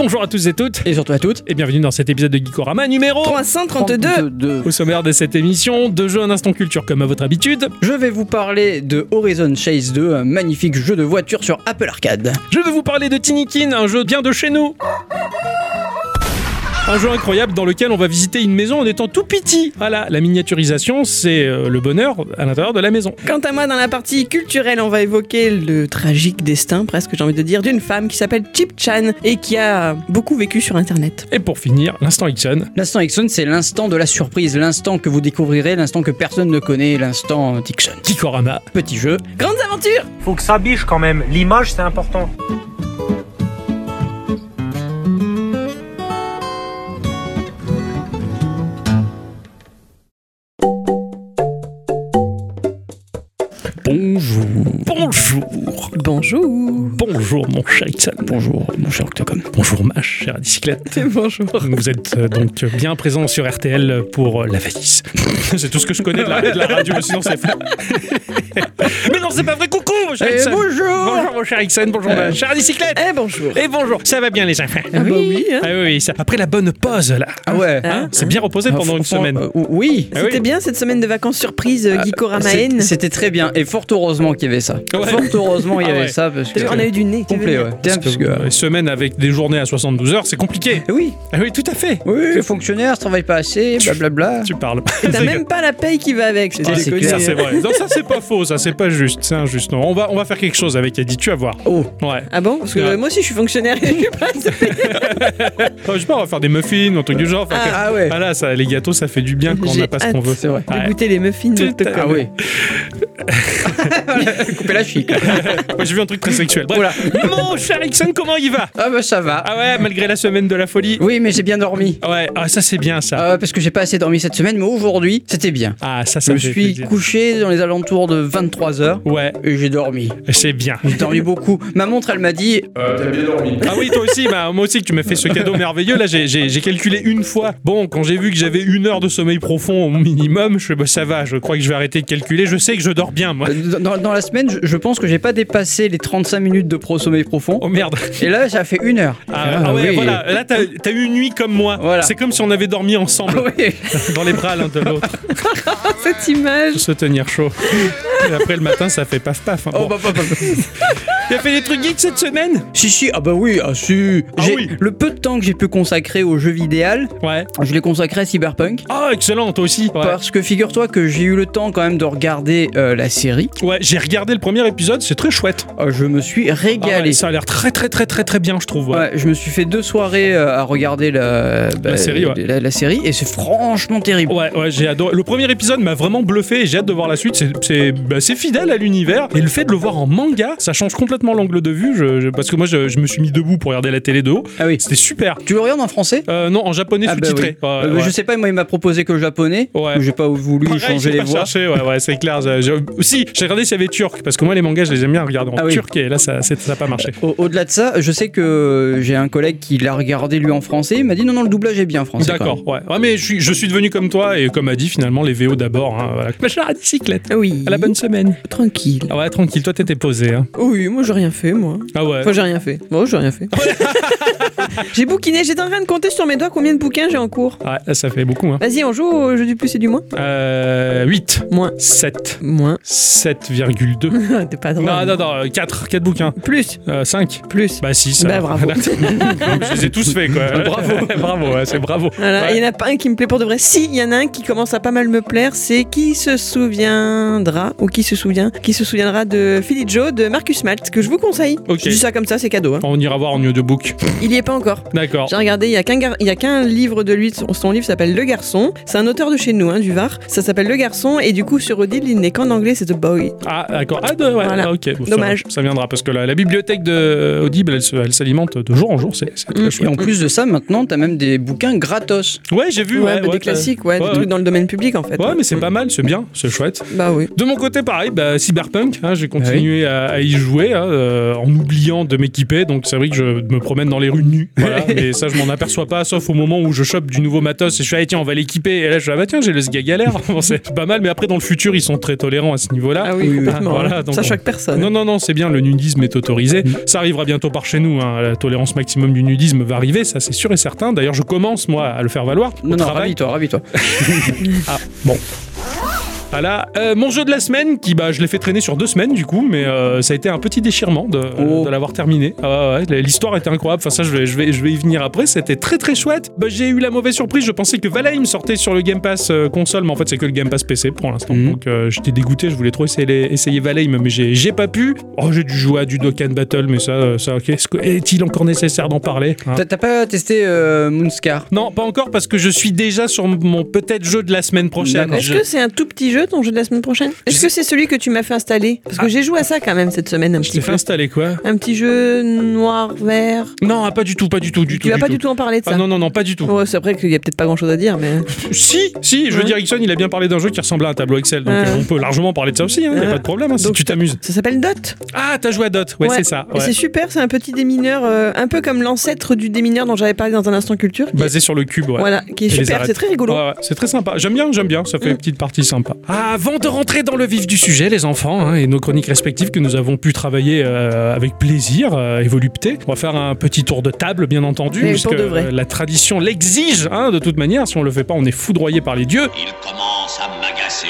bonjour à tous et toutes, Et surtout à toutes. et bienvenue dans cet épisode de Geekorama numéro 332 de- Au sommaire de cette émission, deux jeux un instant culture comme à votre habitude. Je vais vous parler de Horizon Chase 2, un magnifique jeu de voiture sur Apple Arcade. Je vais vous parler de Tinikin, un jeu bien de chez nous. Un jeu incroyable dans lequel on va visiter une maison en étant tout petit. Voilà, la miniaturisation, c'est euh, le bonheur à l'intérieur de la maison. Quant à moi, dans la partie culturelle, on va évoquer le tragique destin, presque j'ai envie de dire, d'une femme qui s'appelle Chip Chan et qui a beaucoup vécu sur Internet. Et pour finir, l'instant Ixon. L'instant Ixon, c'est l'instant de la surprise, l'instant que vous découvrirez, l'instant que personne ne connaît, l'instant Dixon. Geekorama. Petit jeu. Grandes aventures Faut que ça biche quand même. L'image, c'est important. Bonjour. Bonjour mon cher Ixon. Bonjour, mon cher Octocom. Bonjour ma chère bicyclette. Bonjour Vous êtes euh, donc bien présent sur RTL pour euh, la valise. c'est tout ce que je connais de la, de la radio, mais sinon c'est faux. mais non, c'est pas vrai. Coucou, mon cher Eh, Ixon. bonjour Bonjour, mon cher Ixon. Bonjour, ma chère bicyclette. Eh bonjour Et bonjour. Ça va bien, les enfants? Ah bah oui, hein. Ah oui, oui, ça. Après la bonne pause, là. Ah ouais. Hein, c'est bien reposé pendant une semaine. euh, oui. Ah C'était oui. bien cette semaine de vacances surprise euh, C'était très bien. Et fort heureusement qu'il y avait ça. Ouais. Fort heureusement il y Ah avait ouais. Ça. Parce T'as que vu, On a eu du nez tu complet, ouais. Parce parce que, que. euh, semaine avec des journées à 72 heures, c'est compliqué. Oui, Ah oui, tout à fait. oui, les fonctionnaires travaillent pas assez, blablabla. Tu parles. Et t'as même pas la paye qui va avec, c'est Ah, c'est Ça, vrai. Non, ça, c'est pas faux. Ça, c'est pas juste. C'est injuste. Non, on va, on va faire quelque chose avec Eddie. Tu vas voir. Oh, Ouais. Ah bon? Parce que Ouais. euh, moi aussi je suis fonctionnaire et je suis pas Enfin, je sais pas, on va faire des muffins, un truc du genre. Ah. que- ah ouais. Voilà, ça, les gâteaux, ça fait du bien quand on n'a pas ce qu'on veut. C'est vrai. de goûter les muffins de. Ah oui. Couper la chic. Moi, j'ai vu un truc très sexuel. Bref. Voilà. Mon cher Ixon, comment il va? Ah bah ça va. Ah ouais, malgré la semaine de la folie. Oui, mais j'ai bien dormi. Ouais, ah, ça c'est bien ça. Ah ouais, parce que j'ai pas assez dormi cette semaine, mais aujourd'hui, c'était bien. Ah, ça, Je ça me fait suis plaisir. couché dans les alentours de 23h Ouais, et j'ai dormi. c'est bien. J'ai dormi beaucoup. Ma montre, elle m'a dit Ah oui, toi aussi, bah, moi aussi que tu m'as fait ce cadeau merveilleux. Là, j'ai- j'ai j'ai calculé une fois. Bon, quand j'ai vu que j'avais une heure de sommeil profond au minimum, je fais bah, ça va, je crois que je vais arrêter de calculer. Je sais que je dors bien, moi. euh, dans, dans la semaine, je, je pense que j'ai pas dépassé les 35 minutes de pro sommeil profond. Oh merde. Et là, ça fait une heure. Ah, ah ouais, oui. voilà. Là, t'as as eu une nuit comme moi. Voilà. C'est comme si on avait dormi ensemble Ah oui. dans les bras l'un de l'autre, Cette image se tenir chaud. Et après le matin, ça fait paf paf. hein. Oh, Bon. bah, bah, bah, bah. Tu as fait des trucs geeks cette semaine? Si, si, ah bah oui, ah si. Ah oui. Le peu de temps que j'ai pu consacrer au jeu vidéal, Ouais. je l'ai consacré à Cyberpunk. Ah, excellent, toi aussi. Ouais. Parce que figure-toi que j'ai eu le temps quand même de regarder euh, la série. Ouais, j'ai regardé le premier épisode, c'est très chouette. Euh, je me suis Ah régalé. ouais, ça a l'air très très très très très bien, je trouve. ouais. Ouais, je me suis fait deux soirées euh, à regarder la, bah, La série, la, la série et c'est franchement terrible. Ouais, ouais, j'ai adoré. Le premier épisode m'a vraiment bluffé et j'ai hâte de voir la suite. C'est- bah, fidèle à l'univers. Et le fait de le voir en manga, ça change complètement l'angle de vue. Je- je- parce que moi, je, je me suis mis debout pour regarder la télé de haut. Ah oui. C'était super. Tu le regardes en français? Euh, non, en japonais Ah bah sous-titré. oui. Euh. Je sais pas, moi il m'a proposé que le japonais. Ouais. J'ai pas voulu Pareil, changer les pas voix. cherché, ouais, ouais, c'est clair. J'ai- j'ai- Aussi, j'ai regardé s'il y avait turc, parce que moi, les mangas, je les aime bien regarder en Ah oui. Et là, ça n'a pas marché. Au- Au-delà de ça, je sais que j'ai un collègue qui l'a regardé lui en français. Il m'a dit non, non, le doublage est bien français. D'accord, ouais. ouais. mais je suis, je suis devenu comme toi, et comme a dit finalement, les VO d'abord. Hein, voilà. Ma chère à bicyclette. Ah Oui. À la bonne semaine. Tranquille. Ah ouais, tranquille, toi, t'étais posé. Hein. Oui, moi j'ai rien fait, moi. Ah ouais. Enfin, j'ai rien fait. Bon, j'ai rien fait. j'ai bouquiné, j'étais en train de compter sur mes doigts combien de bouquins j'ai en cours. Ouais, ça fait beaucoup. Hein. Vas-y, on joue au jeu du plus et du moins Euh, 8. Moins. 7. Moins. 7,2. T'es pas drôle. non, non, non, 4. 4 bouquins. Plus. Euh, 5. Plus. Bah 6. Bah, bravo. je les ai tous faits, quoi. bravo. bravo, ouais, c'est bravo. Voilà, Ouais. il y en a pas un qui me plaît pour de vrai. Si, il y en a un qui commence à pas mal me plaire, c'est qui se souviendra ou qui se souvient, qui se souviendra de Philly Joe de Marcus Malt que je vous conseille. Ok. Je dis ça comme ça, c'est cadeau. hein. On ira voir en audiobook. Il y est pas encore. D'accord. J'ai regardé, il y a qu'un gar- livre de lui, son, son livre s'appelle Le Garçon. C'est un auteur de chez nous, hein, du Var. Ça s'appelle Le Garçon et du coup sur Audible il n'est qu'en anglais, c'est The Boy. Ah, d'accord. Ah, de, ouais, Voilà. ah, ok. Bon, Dommage. Ça, viendra parce que la, la bibliothèque de Audible, elle, s'alimente de jour en jour. C'est c'est très Mm. Et en plus de ça, maintenant, t'as même des bouquins gratos. Ouais, j'ai vu. Ouais, Ouais, bah, ouais, des classiques, ouais, ouais, des trucs dans le domaine public en fait. Ouais, mais c'est pas mal, c'est bien, c'est chouette. Bah oui. De mon côté, pareil, bah, Cyberpunk, hein, j'ai Ah continué à, à y jouer hein, euh, en oubliant de m'équiper. Donc c'est vrai que je me promène dans les rues nu. Voilà. mais ça, je m'en aperçois pas, sauf au moment où je chope du nouveau matos et je suis, ah, tiens, on va l'équiper. Et là, je suis, ah, bah tiens, j'ai le SGA galère. Bon, c'est pas mal, mais après, dans le futur, ils sont très tolérants à ce niveau-là. Ah oui, oui, complètement. Voilà, hein. donc ça on- choque personne. Non, non, non, c'est bien, le nudisme est autorisé. Mm. Ça arrivera bientôt par chez nous. hein. La tolérance maximum du nudisme va arriver, ça c'est sûr et certain. D'ailleurs, je commence, moi, à le faire valoir. au Non, ravis-toi, ravis-toi. Ah, bon. Voilà, Euh, mon jeu de la semaine, qui bah, je l'ai fait traîner sur deux semaines du coup, mais euh, ça a été un petit déchirement de, Oh. de l'avoir terminé. Ah ouais, l'histoire était incroyable, enfin ça je vais, je vais, je vais y venir après, c'était très très chouette. Bah, j'ai eu la mauvaise surprise, je pensais que Valheim sortait sur le Game Pass euh, console, mais en fait c'est que le Game Pass PC pour l'instant. Mhm. Donc euh, j'étais dégoûté, je voulais trop essayer, les- essayer Valheim, mais j'ai pas pu. Oh j'ai dû jouer à du Dokkan Battle, mais ça, euh, ça ok, est-il encore nécessaire d'en parler hein? T'as pas testé euh, Moonscar? Non, pas encore parce que je suis déjà sur mon peut-être jeu de la semaine prochaine. Je- Est-ce que c'est un tout petit jeu ton jeu de la semaine prochaine Est-ce que c'est celui que tu m'as fait installer Parce que j'ai joué à ça quand même cette semaine un Je petit t'ai fait peu. installer quoi Un petit jeu noir, vert. Non, ah, pas du tout, pas du tout, du tu tout. vas du pas du tout en parler de ça Ah non, non, non, pas du tout. Ouais, c'est vrai qu'il y a peut-être pas grand chose à dire, mais. Si, si, je veux Ouais. dire, Ixon, il a bien parlé d'un jeu qui ressemble à un tableau Excel, donc euh, on peut largement parler de ça aussi, il n'y a pas de problème, hein, si tu t'amuses. Ça s'appelle Dot. Ah, t'as joué à Dot, ouais, Ouais. c'est ça. Ouais. c'est super, c'est un petit démineur, euh, un peu comme l'ancêtre du démineur dont j'avais parlé dans un instant culture. est- Basé sur le cube, ouais. Voilà, qui est Et super, c'est très rigolo. C'est très sympa. J'aime bien, j'aime bien. Ça fait Mm. une petite partie sympa. Ah, avant de rentrer dans le vif du sujet, les enfants, hein, et nos chroniques respectives que nous avons pu travailler euh, avec plaisir, euh, et volupté, on va faire un petit tour de table, bien entendu, Mais puisque pour de vrai. euh, la tradition l'exige. hein, de toute manière, si on le fait pas, on est foudroyé par les dieux. Il commence à m'agacer.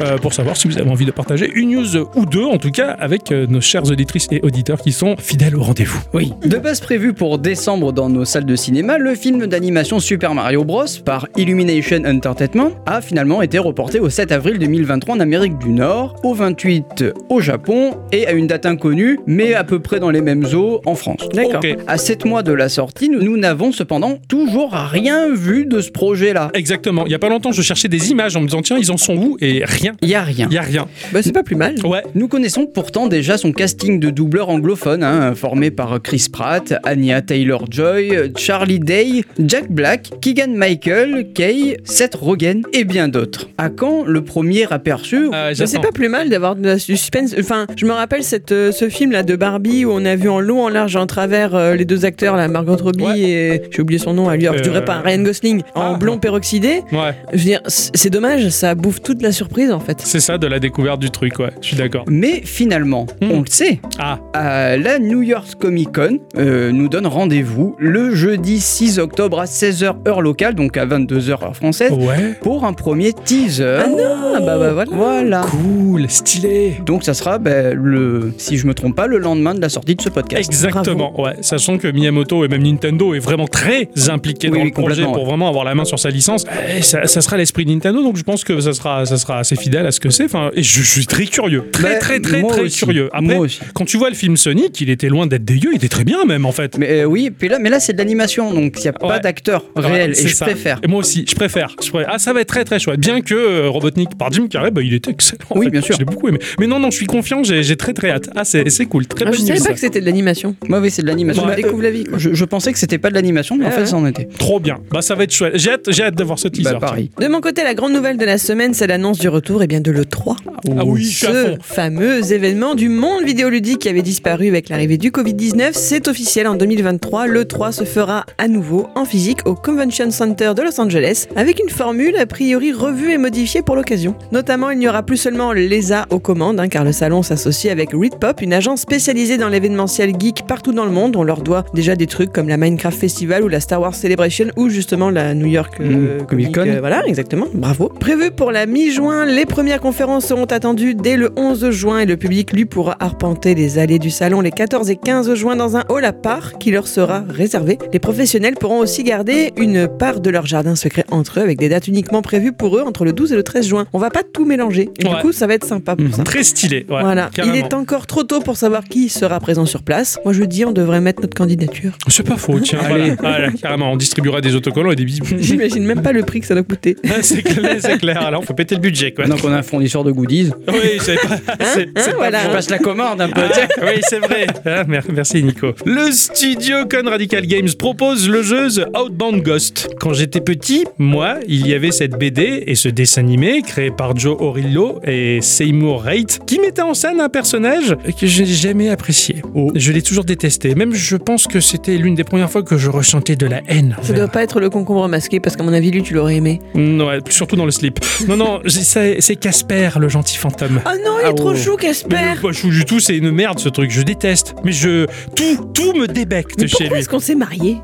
Euh, pour savoir si vous avez envie de partager une news ou deux, en tout cas, avec euh, nos chères auditrices et auditeurs qui sont fidèles au rendez-vous. Oui. De base prévu pour décembre dans nos salles de cinéma, le film d'animation Super Mario Bros. par Illumination Entertainment a finalement été reporté au 7 avril 2023 en Amérique du Nord, au 28 au Japon et à une date inconnue, mais à peu près dans les mêmes eaux en France. D'accord. À 7 mois de la sortie, nous nous n'avons cependant toujours rien vu de ce projet-là. Exactement. Il y a pas longtemps, je cherchais des images en me disant tiens, ils en sont où Et rien. Il y a rien. Il y a rien. Bah, c'est pas plus mal. Ouais. Nous connaissons pourtant déjà son casting de doubleurs anglophones, hein, formé par Chris Pratt, Anya Taylor-Joy, Charlie Day, Jack Black, Keegan-Michael, Kay, Seth Rogen et bien d'autres. À quand le premier aperçu Euh, Mais c'est pas plus mal d'avoir du suspense. Enfin, je me rappelle cette, euh, ce film là de Barbie où on a vu en long, en large, en travers euh, les deux acteurs, là, Margot Robbie Ouais. et j'ai oublié son nom à lui. Alors, je Euh, dirais pas Ryan Gosling en ah. blond peroxydé. Ouais. Je veux dire, c'est dommage, ça bouffe toute la surprise en fait. C'est ça de la découverte du truc, ouais. Je suis d'accord. Mais finalement, Hmm. on le sait, Ah, à la New York Comic Con euh, nous donne rendez-vous le jeudi 6 octobre à 16h heure locale, donc à 22h heure française, ouais. pour un premier teaser. Ah non, bah, bah voilà. Voilà. Cool, stylé. Donc ça sera, ben, le, si je me trompe pas, le lendemain de la sortie de ce podcast. Exactement, ouais. Sachant que Miyamoto et même Nintendo est vraiment très impliqué Oui, dans oui, le projet pour ouais. vraiment avoir la main sur sa licence. Eh, ça, ça sera l'esprit Nintendo, donc je pense que ça sera, ça sera assez fidèle à ce que c'est. Enfin, et je, je suis très curieux, très très très très aussi. curieux. Après, Moi aussi. quand tu vois le film Sonic, il était loin d'être dégueu, il était très bien même en fait. Mais euh, oui, puis là, mais là c'est de l'animation, donc il n'y a pas d'acteur Ouais, réel, et je ça. préfère. Et moi aussi, je préfère. je préfère. Ah, ça va être très très chouette. Bien que euh, Robotnik par Jim Carrey, bah, il était excellent. en Oui, fait. bien sûr. Je l'ai beaucoup aimé. Mais non, non, je suis confiant, j'ai j'ai très très hâte. Ah, c'est c'est cool. Très Ah, je savais pas que c'était de l'animation. Moi, oui, c'est de l'animation. Je Bah, découvre la vie. je, je pensais que c'était pas de l'animation, mais en Ah fait, ouais. ça en était. Trop bien. Bah, ça va être chouette. J'ai hâte, j'ai hâte d'avoir ce teaser. Bah, pareil. De mon côté, la grande nouvelle de la semaine, c'est l'annonce du retour et bien de l'E3. Ah oui, Ce fameux événement du monde vidéoludique qui avait disparu avec l'arrivée du Covid-19, c'est officiel en 2023. L'E3 se fera à nouveau en physique au Convention Center de Los Angeles avec une formule a priori revue et modifiée pour l'occasion. Notamment, il n'y aura plus seulement l'ESA aux commandes, hein, car le salon s'associe avec Readpop, une agence spécialisée dans l'événementiel geek partout dans le monde. On leur doit déjà des trucs comme la Minecraft Festival ou la Star Wars Celebration ou justement la New York euh, Mmh, Comic-Con. euh, voilà, exactement. Bravo. Prévu pour la mi-juin, les premières conférences seront attendues dès le 11 juin et le public, lui, pourra arpenter les allées du salon les 14 et 15 juin dans un hall à part qui leur sera réservé. Les professionnels pourront aussi garder une part de leur jardin secret entre eux avec des dates uniquement prévues pour eux entre le 12 et le 13 juin. On va pas tout mélanger. Et Ouais. Du coup, ça va être sympa pour Mhm. ça. Très stylé. Ouais, voilà, il est encore trop tôt pour savoir qui sera présent sur place. Moi je dis on devrait mettre notre candidature. C'est pas faux, tiens. Allez. voilà. Voilà, carrément, on distribuera des autocollants et des bisous. J'imagine même pas le prix que ça doit coûter. C'est clair, c'est clair. Là, on peut péter le budget, quoi. Maintenant qu'on a un fournisseur de goodies, Oui, c'est pas. c'est- c'est pas voilà. je passe la commande un peu. Ah, oui, c'est vrai. Ah, mer- merci Nico. Le studio Con Radical Games propose le jeu The Outbound Ghost. Quand j'étais petit, moi, il y avait cette BD et ce dessin animé créé par Joe Orillo et Seymour Raitt qui mettait en scène un personnage que je n'ai jamais apprécié. Je l'ai toujours détesté. Même je pense que c'était l'une des premières fois que je ressentais de la haine. Ça doit pas être le concombre masqué parce qu'à mon avis, lui, tu l'aurais aimé. Non, ouais, surtout dans le slip. Non, non, c'est c'est Casper, le gentil fantôme. Oh non, il est Ah, trop oh. chou, Mais Casper pas chou du tout, c'est une merde ce truc, je déteste. Mais je. Tout, tout me débecte Mais chez pourquoi lui. est-ce qu'on s'est mariés?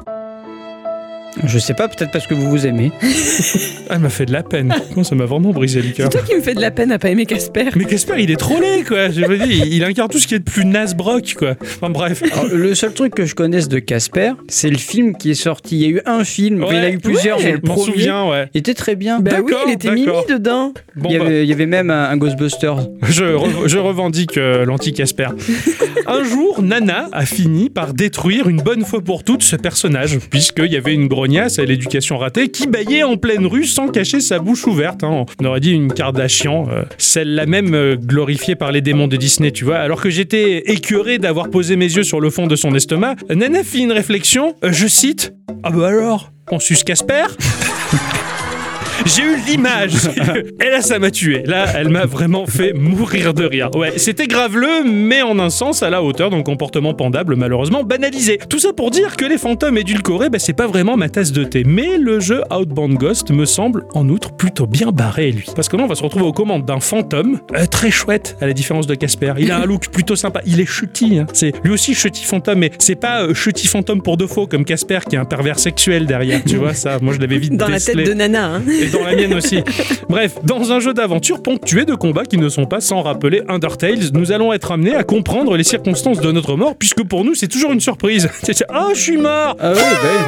Je sais pas, peut-être parce que vous vous aimez. Elle m'a fait de la peine. Non, ça m'a vraiment brisé le C'est cœur. toi qui me fais de la peine à pas aimer Casper. Mais Casper, il est trop laid, quoi. Je veux dire, il incarne tout ce qui est de plus nasbrock, quoi. Enfin, bref. Alors, le seul truc que je connaisse de Casper, c'est le film qui est sorti. Il y a eu un film, il y en a Ouais, eu plusieurs, ouais, mais le Je m'en premier souviens, ouais. il était très bien. Bah oui, D'accord, il était Mimi dedans. Bon, il, y bah, avait, il y avait même un, un Ghostbusters. je, re- je revendique euh, l'anti-Casper. Un jour, Nana a fini par détruire une bonne fois pour toutes ce personnage, puisqu'il y avait une à l'éducation ratée qui baillait en pleine rue sans cacher sa bouche ouverte. hein. On aurait dit une Kardashian, euh, celle-là même euh, glorifiée par les démons de Disney, tu vois. Alors que j'étais écœuré d'avoir posé mes yeux sur le fond de son estomac, Nana fit une réflexion, euh, je cite Ah bah alors, on suce Casper? J'ai eu l'image. Et là, ça m'a tué. Là, elle m'a vraiment fait mourir de rire. Ouais, c'était graveleux, mais en un sens à la hauteur d'un comportement pendable, malheureusement banalisé. Tout ça pour dire que les fantômes édulcorés, bah, c'est pas vraiment ma tasse de thé. Mais le jeu Outbound Ghost me semble, en outre, plutôt bien barré, lui. Parce que là, on va se retrouver aux commandes d'un fantôme euh, très chouette, à la différence de Casper. Il a un look plutôt sympa. Il est chutis. hein. C'est lui aussi chutis fantôme, mais c'est pas euh, chutis fantôme pour de faux comme Casper qui est un pervers sexuel derrière. Tu vois ça Moi, je l'avais vite Dans la tête de Nana. Hein. Dans la mienne aussi. Bref, dans un jeu d'aventure ponctué de combats qui ne sont pas sans rappeler Undertale, nous allons être amenés à comprendre les circonstances de notre mort, puisque pour nous c'est toujours une surprise. Ah je suis mort. Ah oui,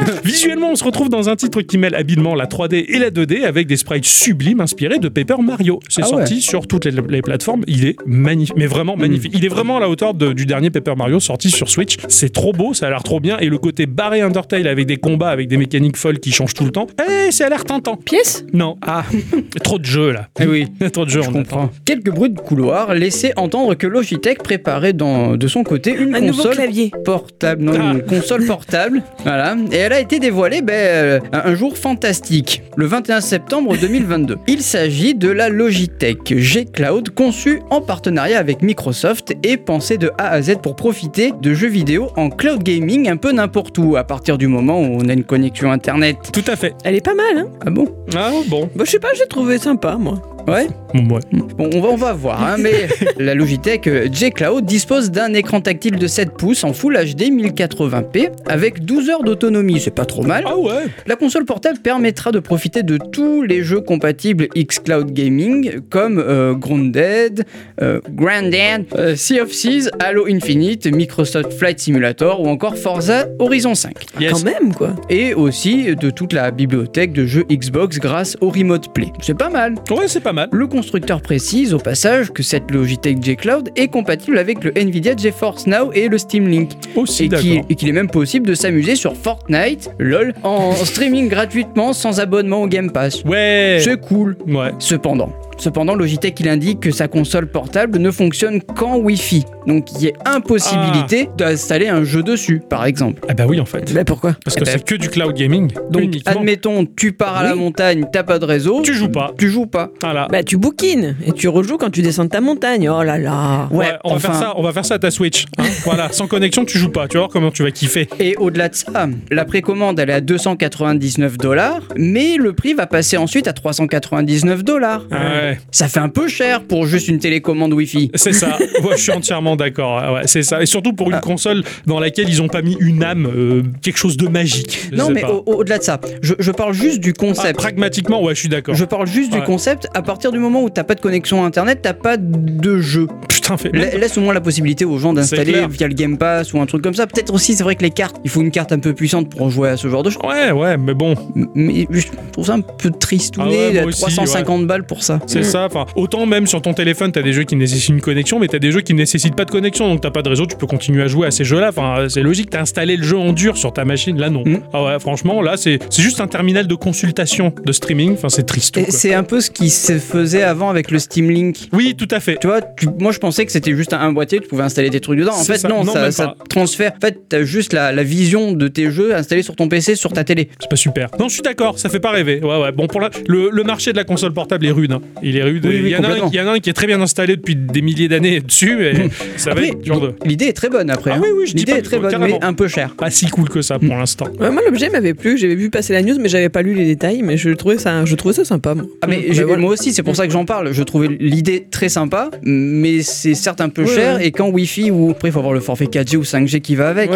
bah. Visuellement, on se retrouve dans un titre qui mêle habilement la 3D et la 2D avec des sprites sublimes inspirés de Paper Mario. C'est Ah sorti sur toutes les, les plateformes. Il est magnifique, mais vraiment magnifique. Il est vraiment à la hauteur de- du dernier Paper Mario sorti sur Switch. C'est trop beau, ça a l'air trop bien. Et le côté barré Undertale avec des combats, avec des mécaniques folles qui changent tout le temps, eh, ça a l'air tentant. Pièce? Non, Ah, trop de jeux là. eh oui. trop de jeux. Je on comprends. Quelques bruits de couloir laissaient entendre que Logitech préparait dans, de son côté une Un console clavier. portable, non, Ah. une console portable, voilà, et elle a été dévoilée ben, euh, un un jour fantastique, le 21 septembre 2022. Il s'agit de la Logitech G Cloud, conçue en partenariat avec Microsoft et pensée de A à Z pour profiter de jeux vidéo en cloud gaming un peu n'importe où, à partir du moment où on a une connexion internet. Tout à fait. Elle est pas mal, hein Ah bon? Ah bon. Bah, je sais pas, j'ai trouvé sympa, moi. Ouais Bon, ouais. Bon, on va, on va voir, hein, mais la Logitech euh, J Cloud dispose d'un écran tactile de 7 pouces en Full HD 1080p avec 12 heures d'autonomie, c'est pas trop mal. Ah ouais. La console portable permettra de profiter de tous les jeux compatibles xCloud Gaming comme euh, Grounded, euh, Grandad, euh, Sea of Seas, Halo Infinite, Microsoft Flight Simulator ou encore Forza Horizon 5. Yes. Quand même, quoi. Et aussi de toute la bibliothèque de jeux Xbox grâce au Remote Play. C'est pas mal. Ouais, c'est pas mal. Le constructeur précise au passage que cette Logitech J Cloud est compatible avec le Nvidia GeForce Now et le Steam Link. Aussi, Et d'accord. qu'il et qu'il est même possible de s'amuser sur Fortnite, lol, en streaming gratuitement sans abonnement au Game Pass. Ouais. C'est cool. Ouais. Cependant, cependant, Logitech il indique que sa console portable ne fonctionne qu'en Wi-Fi. Donc il y a impossibilité d'installer un jeu dessus, par exemple. Ah bah oui, en fait. Bah, pourquoi? Parce que Eh ben, c'est que du cloud gaming. Donc uniquement. admettons, tu pars à la Oui. montagne, t'as pas de réseau, Tu joues pas. tu joues pas. Voilà. Bah, tu bouquines et tu rejoues quand tu descends de ta montagne. Oh là là. Ouais, Ouais, on va faire ça, on va faire ça à ta Switch. hein. voilà, sans connexion, tu joues pas. Tu vas voir comment tu vas kiffer. Et au-delà de ça, la précommande elle est à 299 dollars, mais le prix va passer ensuite à 399 dollars. Ah ouais. Ça fait un peu cher pour juste une télécommande Wi-Fi. C'est ça. Ouais, je suis entièrement d'accord. Ouais, c'est ça. Et surtout pour une Ah. console dans laquelle ils ont pas mis une âme, euh, quelque chose de magique. Non, mais au- au-delà de ça, je, je parle juste du Ah, concept. pragmatiquement, ouais, je suis d'accord. je parle juste Ouais. du concept. À partir du moment où t'as pas de connexion internet, t'as pas de jeu. Putain, fait. La- Laisse au moins la possibilité aux gens d'installer via le Game Pass ou un truc comme ça. Peut-être aussi, c'est vrai que les cartes, il faut une carte un peu puissante pour jouer à ce genre de choses. Ouais, ouais, mais bon, Mais je trouve ça un peu tristouné, Ah ouais, moi aussi, 350 balles pour ça. C'est Mm. ça. Enfin, autant même sur ton téléphone, t'as des jeux qui nécessitent une connexion, mais t'as des jeux qui nécessitent pas de connexion, donc t'as pas de réseau, tu peux continuer à jouer à ces jeux-là. Enfin, c'est logique. T'as installé le jeu en dur sur ta machine, là non. Mm. Ah ouais, franchement, là c'est c'est juste un terminal de consultation de streaming. Enfin, c'est triste. C'est un peu ce qui se faisait avant avec le Steam Link. Oui, tout à fait. Tu vois, tu- moi je pensais que c'était juste un, un boîtier, tu pouvais installer tes trucs dedans. En fait, ça. non, Non, ça, transfère. En fait, t'as juste la, la vision de tes jeux installés sur ton PC, sur ta télé. C'est pas super. Non, je suis d'accord, ça fait pas rêver. Ouais, ouais. Bon, pour la- le, le marché de la console portable est rude. hein. Il est rude. Oui, oui, il, y en a un, complètement. il y en a un qui est très bien installé depuis des milliers d'années dessus, et ça va Après, être dur de. l'idée est très bonne après. Ah hein. oui, oui, je dis L'idée pas est très bonne, carrément. mais un peu cher. Pas si cool que ça pour l'instant. Ouais, moi, l'objet m'avait plu. J'avais vu passer la news, mais j'avais pas lu les détails. Mais je trouvais ça, je trouvais ça sympa. Moi. Ah mais voilà. moi aussi, c'est pour ça que j'en parle. Je trouvais l'idée très sympa, mais c'est certes un peu Ouais, cher. ouais. Et quand Wi-Fi ou après, il faut avoir le forfait 4G ou 5G qui va avec.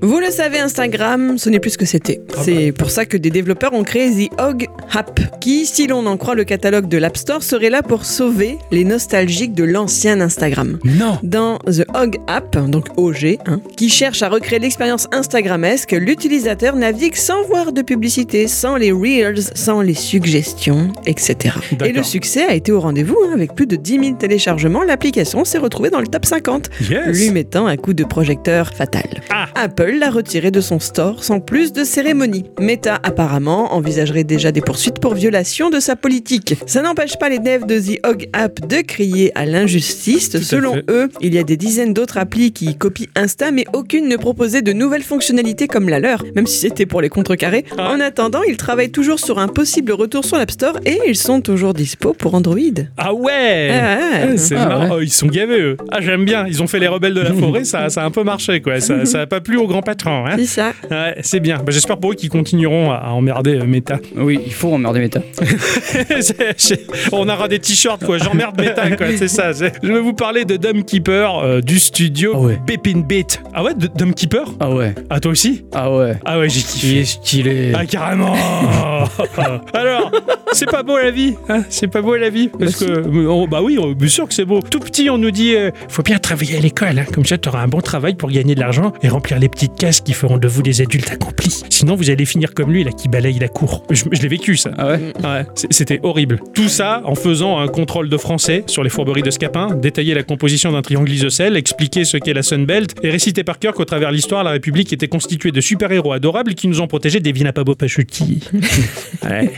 Vous le savez, Instagram, ce n'est plus ce que c'était. Ah C'est pour ça que des développeurs ont créé The Hog App, qui, si l'on en croit le catalogue de l'App Store, serait là pour sauver les nostalgiques de l'ancien Instagram. Non. Dans The Hog App, donc OG, hein, qui cherche à recréer l'expérience Instagramesque, l'utilisateur navigue sans voir de publicité, sans les Reels, sans les suggestions, etc. Et le succès a été au rendez-vous, hein, avec plus de 10 000 téléchargements, l'application s'est retrouvée dans le top 50 Yes. lui mettant un coup de projecteur fatal. Ah. Apple l'a retiré de son store sans plus de cérémonie. Meta apparemment envisagerait déjà des poursuites pour violation de sa politique. Ça n'empêche pas les devs de The Hog App de crier à l'injustice. Selon fait. eux, il y a des dizaines d'autres applis qui copient Insta, mais aucune ne proposait de nouvelles fonctionnalités comme la leur, même si c'était pour les contrecarrer. Ah. En attendant, ils travaillent toujours sur un possible retour sur l'App Store et ils sont toujours dispo pour Android. Ah ouais. Ah, Ah, C'est Ah, marrant, ils sont gavés eux. Ah j'aime bien, ils ont fait les rebelles de la forêt, ça, ça a un peu marché quoi. Ça, ça a pas plu au grand patron. Hein C'est ça. ouais, c'est bien. Bah, J'espère pour eux qu'ils continueront à, à emmerder euh, Meta. Oui, il faut emmerder Meta. C'est- c'est- On aura des t-shirts quoi, j'emmerde Meta quoi, c'est ça. Je vais vous parler de Dumb Keeper euh, du studio Ah ouais. Pepin Beat. Ah ouais, de- Dumb Keeper Ah ouais, Ah toi aussi ah ouais. Ah ouais, j'ai Il kiffé. est stylé. Ah carrément Alors, c'est pas beau la vie hein? C'est pas beau la vie? Parce que, euh, bah oui, bien sûr que c'est beau. Tout petit, on nous dit, euh, faut bien travailler à l'école, hein. comme ça tu auras un bon travail pour gagner de l'argent et remplir les petites cases qui feront de vous des adultes accomplis. Sinon, vous allez finir comme lui, là, qui balaye la cour. Je, je l'ai vécu, ça. Ah ouais? Ouais, c'était horrible. Tout ça en faisant un contrôle de français sur les fourberies de Scapin, détailler la composition d'un triangle isocèle, expliquer ce qu'est la Sunbelt et réciter par cœur qu'au travers de l'histoire, la République était constituée de super-héros adorables qui nous ont protégés des Vinapabo Pachuti. Ouais.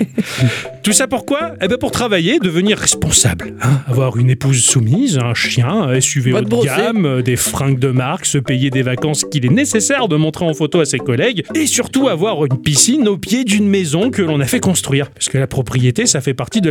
Tout ça pourquoi? Eh ben pour travailler, devenir responsable. hein. Avoir une épouse soumise, un chien, un SUV Va haut de brosser. gamme, euh, des fringues de marque, se payer des vacances qu'il est nécessaire de montrer en photo à ses collègues, et surtout avoir une piscine au pied d'une maison que l'on a fait construire. Parce que la propriété, ça fait partie de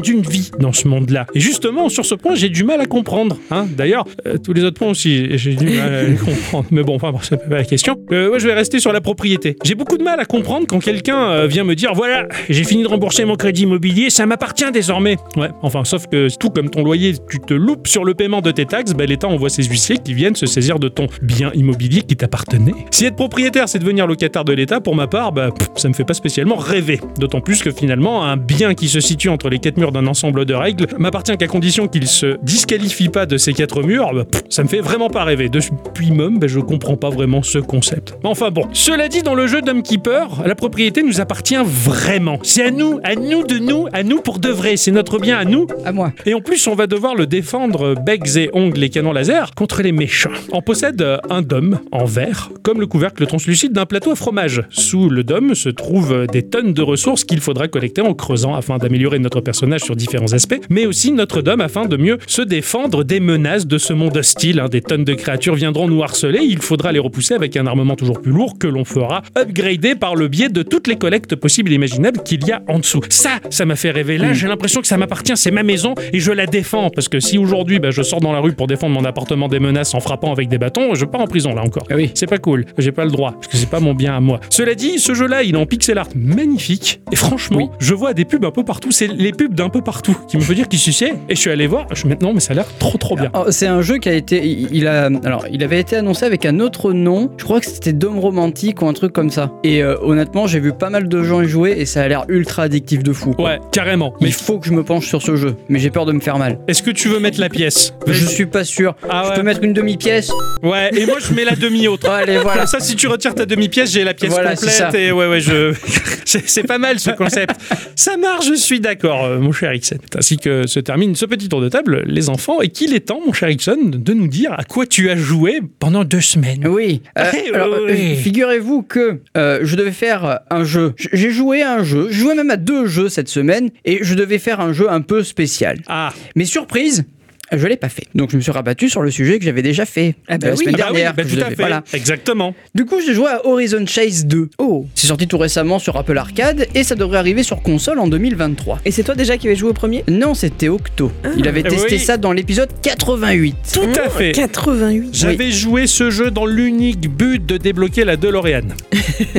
d'une vie dans ce monde-là. Et justement, sur ce point, j'ai du mal à comprendre. hein. D'ailleurs, euh, tous les autres points aussi, j'ai du mal à les comprendre. Mais bon, enfin, bon, c'est pas la question. Euh, moi, je vais rester sur la propriété. J'ai beaucoup de mal à comprendre quand quelqu'un euh, vient me dire voilà, j'ai fini de rembourser mon crédit immobilier, ça m'appartient désormais. Ouais, enfin, sauf que tout comme ton loyer, tu te loupes sur le paiement de tes taxes, bah, l'État envoie ses huissiers qui viennent se saisir de ton bien immobilier qui t'appartenait. Si être propriétaire, c'est devenir locataire de l'État, pour ma part, bah, pff, ça me fait pas spécialement rêver. D'autant plus que finalement, un bien qui se situe entre les quatre murs d'un ensemble de règles m'appartient qu'à condition qu'il se disqualifie pas de ces quatre murs, bah, pff, ça me fait vraiment pas rêver. Depuis même, bah, je comprends pas vraiment ce concept. Enfin bon, cela dit, dans le jeu Keeper, la propriété nous appartient vraiment. C'est à nous, à nous de nous, à nous pour de vrai. C'est notre bien à nous À moi. et en plus, on va devoir le défendre becs et ongles et canons laser contre les méchants. On possède un dôme en verre, comme le couvercle translucide d'un plateau à fromage. Sous le dôme se trouvent des tonnes de ressources qu'il faudra collecter en creusant afin d'améliorer notre personnage sur différents aspects, mais aussi notre dôme afin de mieux se défendre des menaces de ce monde hostile. hein. Des tonnes de créatures viendront nous harceler, il faudra les repousser avec un armement toujours plus lourd que l'on fera upgrader par le biais de toutes les collectes possibles et imaginables qu'il y a en dessous. Ça, ça m'a fait rêver. Là, j'ai l'impression que ça m'appartient, c'est ma maison et je la défends. Parce que si aujourd'hui, bah, je sors dans la rue pour défendre mon appartement des menaces en frappant avec des bâtons, je pars en prison là encore. Ah oui. C'est pas cool. J'ai pas le droit parce que c'est pas mon bien à moi. Cela dit, ce jeu-là, il est en pixel art magnifique et franchement, Oui. je vois des pubs un peu partout. C'est les pubs d'un peu partout qui me fait dire qui sais. Et je suis allé voir. Je maintenant, mais ça a l'air trop trop bien. C'est un jeu qui a été. Il a, alors, il avait été annoncé avec un autre nom. Je crois que c'était Dome Romantique ou un truc comme ça. Et euh, honnêtement, j'ai vu pas mal de gens y jouer et ça a l'air ultra addictif de fou. quoi. Ouais, carrément. Mais il faut que je me penche sur ce jeu. Mais j'ai peur de me faire mal. est-ce que tu veux mettre la pièce? Je suis pas sûr. Ah Je peux mettre une demi-pièce? Ouais. Et moi, je mets la demi-autre. Allez, voilà. Comme ça, si tu retires ta demi-pièce, j'ai la pièce Voilà, c'est complète. Et ouais, ouais, je. c'est c'est pas mal ce concept. ça marche, je suis d'accord. Euh, mon cher Ixon. Ainsi que se termine ce petit tour de table, les enfants, et qu'il est temps, mon cher Ixon, de nous dire à quoi tu as joué pendant deux semaines. Oui. Euh, Oui, alors, oui, euh, figurez-vous que euh, je devais faire un jeu. J'ai joué à un jeu. J'ai joué même à deux jeux cette semaine et je devais faire un jeu un peu spécial. Ah, Mais surprise, je l'ai pas fait. Donc je me suis rabattu sur le sujet que j'avais déjà fait Ah bah la oui. semaine ah bah oui, dernière. bah que tout à fait. Voilà. Exactement. Du coup, j'ai joué à Horizon Chase 2. Oh. C'est sorti tout récemment sur Apple Arcade et ça devrait arriver sur console en 2023. Et c'est toi déjà qui avais joué au premier? Non, c'était Octo. Il avait Ah testé oui. ça dans l'épisode 88. Tout à fait. 88. J'avais joué ce jeu dans l'unique but de débloquer la DeLorean.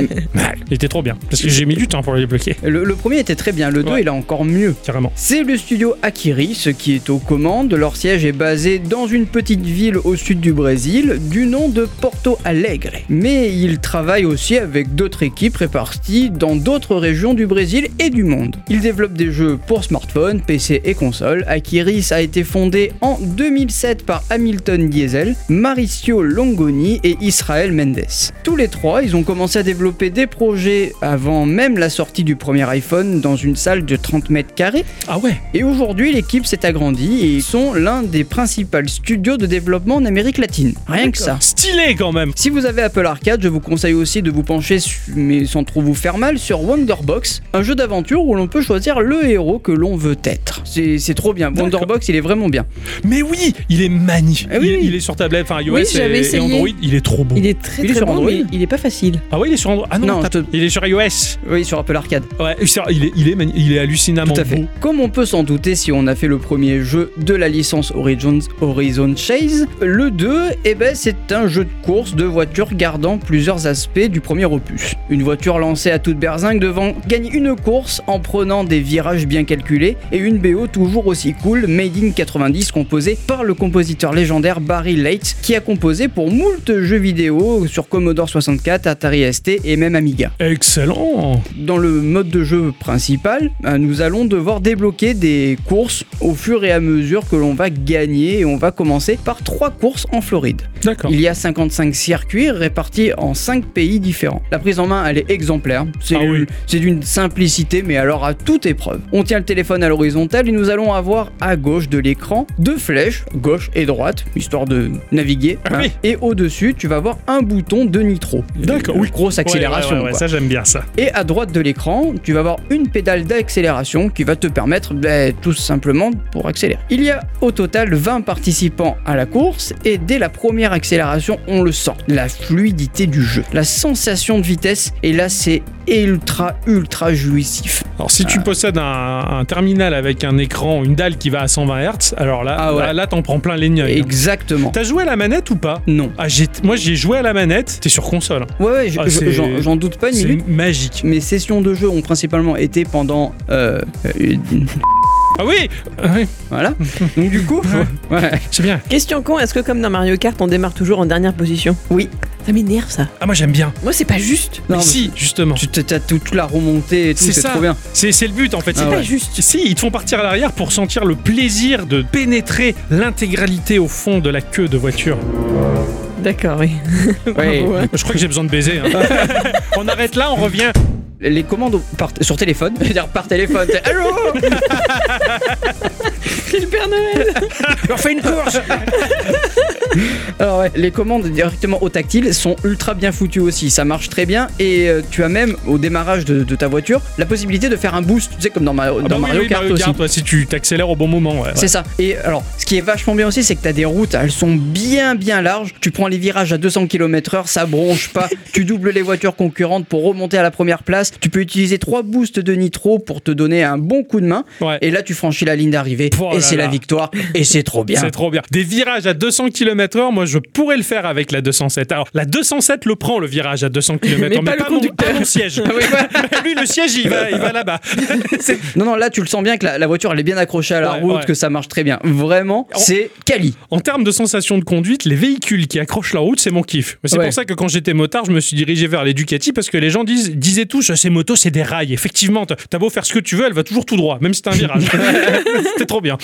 Il était trop bien, parce que j'ai mis du temps pour le débloquer, Le, le premier était très bien, le 2 Ouais. il est encore mieux. carrément. C'est le studio Akiri, ce qui est aux commandes. Leur siège est basé dans une petite ville au sud du Brésil, du nom de Porto Alegre. Mais ils travaillent aussi avec d'autres équipes réparties dans d'autres régions du Brésil et du monde. Ils développent des jeux pour smartphones, PC et consoles. Akiris a été fondé en 2007 par Hamilton Diesel, Mauricio Longoni et Israël Mendes. Tous les trois, ils ont commencé à développer des projets avant même la sortie du premier iPhone dans une salle de 30 mètres carrés Ah ouais et aujourd'hui, l'équipe s'est agrandie et ils sont l'un des principaux studios de développement en Amérique latine. Rien que ça. Stylé quand même Si vous avez Apple Arcade, je vous conseille aussi de vous pencher, mais sans trop vous faire mal, sur Wonderbox, un jeu d'aventure où l'on peut choisir le héros que l'on veut être. C'est trop bien. Wonderbox, il est vraiment bien. Mais oui, il est magnifique. Ah oui, il, oui. il est sur tablette, enfin iOS Oui, et. Android, il est trop beau. Il est très Il est très sur bon, Android mais il est pas facile. Ah ouais, il est sur Android. Ah non, Non, te- il est sur iOS. Oui, sur Apple Arcade. Ouais, il est, il est, il est hallucinamment Tout à fait. beau. Comme on peut s'en douter si on a fait le premier jeu de la licence Horizon, Horizon Chase, le 2, eh ben, c'est un jeu de course de voiture gardant plusieurs aspects du premier opus. Une voiture lancée à toute berzingue devant gagner une course en prenant des virages bien calculés et une BO toujours aussi cool, Made in 90, composée par le compositeur légendaire Barry Leitch, qui a composé pour moult jeux vidéo sur Commodore 64, Atari ST et même Amiga. Excellent. Dans le mode de jeu principal, euh, nous allons devoir débloquer des courses au fur et à mesure que l'on va gagner et on va commencer par trois courses en Floride. D'accord. Il y a 55 circuits répartis en 5 pays différents. La prise en main, elle est exemplaire. C'est Ah oui. c'est d'une simplicité, mais alors à toute épreuve. On tient le téléphone à l'horizontale et nous allons avoir à gauche de l'écran deux flèches, gauche et droite, histoire de naviguer. Ah oui. Et au-dessus, tu vas avoir un bouton de nitro. D'accord, Une oui. Grosse accélération. Ouais, ouais, ouais, ça j'aime bien ça. Et à droite de l'écran, tu vas avoir une pédale d'accélération qui va te permettre ben, tout simplement pour accélérer. Il y a au total 20 participants à la course et dès la première accélération, on le sent. La fluidité du jeu, la sensation de vitesse et là c'est ultra ultra jouissif. Alors si tu possèdes un, un terminal avec un écran, une dalle qui va à 120 Hz, alors là, Ah ouais. là, là, t'en prends plein les yeux. Exactement. T'as joué à la manette ou pas? Non. ah, j'ai- Moi j'ai joué à la manette, t'es sur console. hein. Ouais, ouais, Ah, j'en doute pas une C'est magique. Mes sessions de jeu ont principalement été pendant euh, euh, Ah oui, Ah oui, voilà. Donc du coup, ouais. c'est bien. Question con, est-ce que comme dans Mario Kart, on démarre toujours en dernière position? Oui. Ça m'énerve ça. Ah moi j'aime bien. Moi, c'est pas juste. Non, Mais mais si, justement. Tu as toute la remontée et tout, C'est c'est ça. trop bien. C'est c'est le but en fait. Ah C'est ouais. Pas juste. Si, ils te font partir à l'arrière pour sentir le plaisir de pénétrer l'intégralité au fond de la queue de voiture. D'accord, oui. Ouais. Bravo, hein. Je crois que j'ai besoin de baiser. hein. on arrête là, on revient. Les commandes par- sur téléphone, je veux dire par téléphone, c'est Allô C'est le Père Noël. On fait une course Alors ouais, les commandes directement au tactile sont ultra bien foutues aussi, ça marche très bien et euh, tu as même au démarrage de, de ta voiture la possibilité de faire un boost, tu sais comme dans, Ma- Ah dans bah Mario oui, Kart Mario aussi. Ouais, si tu t'accélères au bon moment. ouais, ouais. C'est ça. Et alors, ce qui est vachement bien aussi, c'est que tu as des routes, elles sont bien bien larges. Tu prends les virages à 200 km/h, ça bronche pas. tu doubles les voitures concurrentes pour remonter à la première place. Tu peux utiliser trois boosts de nitro pour te donner un bon coup de main. Ouais. Et là, tu franchis la ligne d'arrivée Oh et c'est la victoire. Et c'est trop bien. C'est trop bien. Des virages à 200 km/h, moi je pourrais le faire avec la 207. Alors la 207 le prend le virage à 200 km/h, Mais pas le mon- conducteur. pas mon siège. Ah oui. Lui le siège il va, il va là-bas. Non, non, là, tu le sens bien que la, la voiture, elle est bien accrochée à la Ouais, route, ouais. que ça marche très bien. Vraiment, c'est quali. En termes de sensation de conduite, les véhicules qui accrochent la route, c'est mon kiff. C'est pour ça que quand j'étais motard, je me suis dirigé vers l'Educati parce que les gens disent, disaient tous, ces motos, c'est des rails. Effectivement, t'as t'as beau faire ce que tu veux, elle va toujours tout droit, même si c'est un virage. C'était trop bien.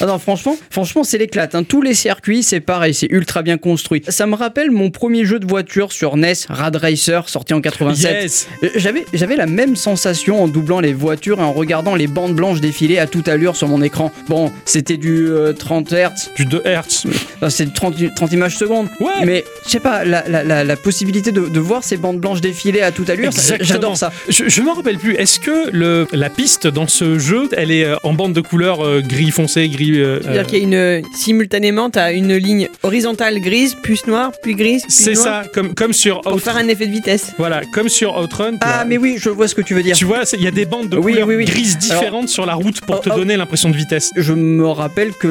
Ah non, franchement, franchement, c'est l'éclate. hein. Tous les circuits, c'est pareil, c'est ultra bien construit. Ça me rappelle mon premier jeu de voiture sur NES, Rad Racer, sorti en 87. Yes Euh, J'avais, j'avais la même sensation en doublant les voitures et en regardant les bandes blanches défiler à toute allure sur mon écran. Bon, c'était du euh, 30 Hz, Du 2 Hertz. enfin, c'est du 30, 30 images secondes. Ouais. Mais je sais pas, la, la- la- la possibilité de, de voir ces bandes blanches défiler à toute allure, j'adore ça. Je, je m'en rappelle plus. Est-ce que le, la piste dans ce jeu, elle est euh, en bande de couleur euh, gris foncé, gris. euh, C'est-à-dire euh, qu'il y a une simultanément, t'as une ligne horizontale grise, puis noire, puis grise, puis C'est noire, ça, comme, comme sur pour Outrun. faire un effet de vitesse. Voilà, comme sur Outrun. Ah, là. mais oui, je vois ce que tu veux dire. Tu vois, il y a des bandes de Oui, couleurs oui, oui. grises différentes sur la route pour oh, te oh. donner l'impression de vitesse. Je me rappelle que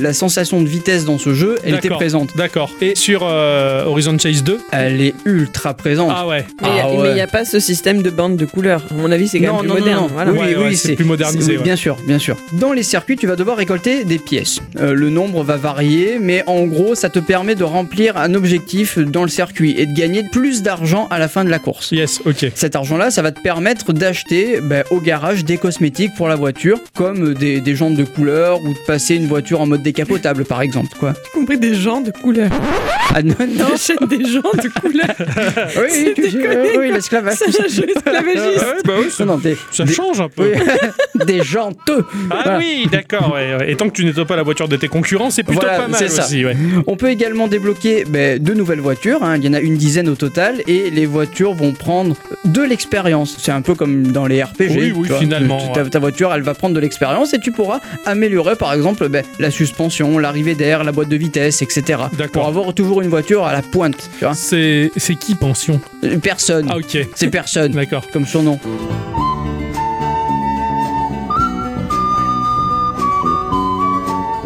la sensation de vitesse dans ce jeu, elle était D'accord. présente. D'accord. Et sur euh, Horizon Chase 2 Elle est ultra présente. Ah ouais. Mais il Ah ouais. n'y a pas ce système de bande de couleurs. À mon avis, c'est quand même plus moderne. Voilà. Oui, Ouais, oui, ouais, c'est plus modernisé, ouais. Bien sûr, bien sûr. Dans les circuits, tu vas devoir récolter des pièces. Euh, le nombre va varier, mais en gros, ça te permet de remplir un objectif dans le circuit et de gagner plus d'argent à la fin de la course. Yes, ok. Cet argent-là, ça va te permettre d'acheter ben, au garage des cosmétiques pour la voiture, comme des, des jantes de couleur ou de passer une voiture en mode décapotable, par exemple. Quoi. Y compris des gens de couleur. Ah non, non. J'achète des gens de couleur. Oui, tu- déconné, oui, l'esclavage. Ça, Ouais, bah oui, ça, Non, non, des, ça des- change un peu. des janteux. Ah Voilà. oui, d'accord. ouais. Et tant que tu nettoies pas la voiture de tes concurrents, c'est plutôt Voilà, pas mal c'est ça. aussi. Ouais. On peut également débloquer ben, de nouvelles voitures, hein. il y en a une dizaine au total, et les voitures vont prendre de l'expérience. C'est un peu comme dans les RPG. Oui, oui, vois. finalement, Tu- ta, voiture, elle va prendre de l'expérience et tu pourras améliorer par exemple ben, la suspension, l'arrivée d'air, la boîte de vitesse, etc. Pour avoir toujours une voiture à la pointe. C'est qui pension? Euh, Personne. Ah ok. C'est personne. D'accord. Comme son nom.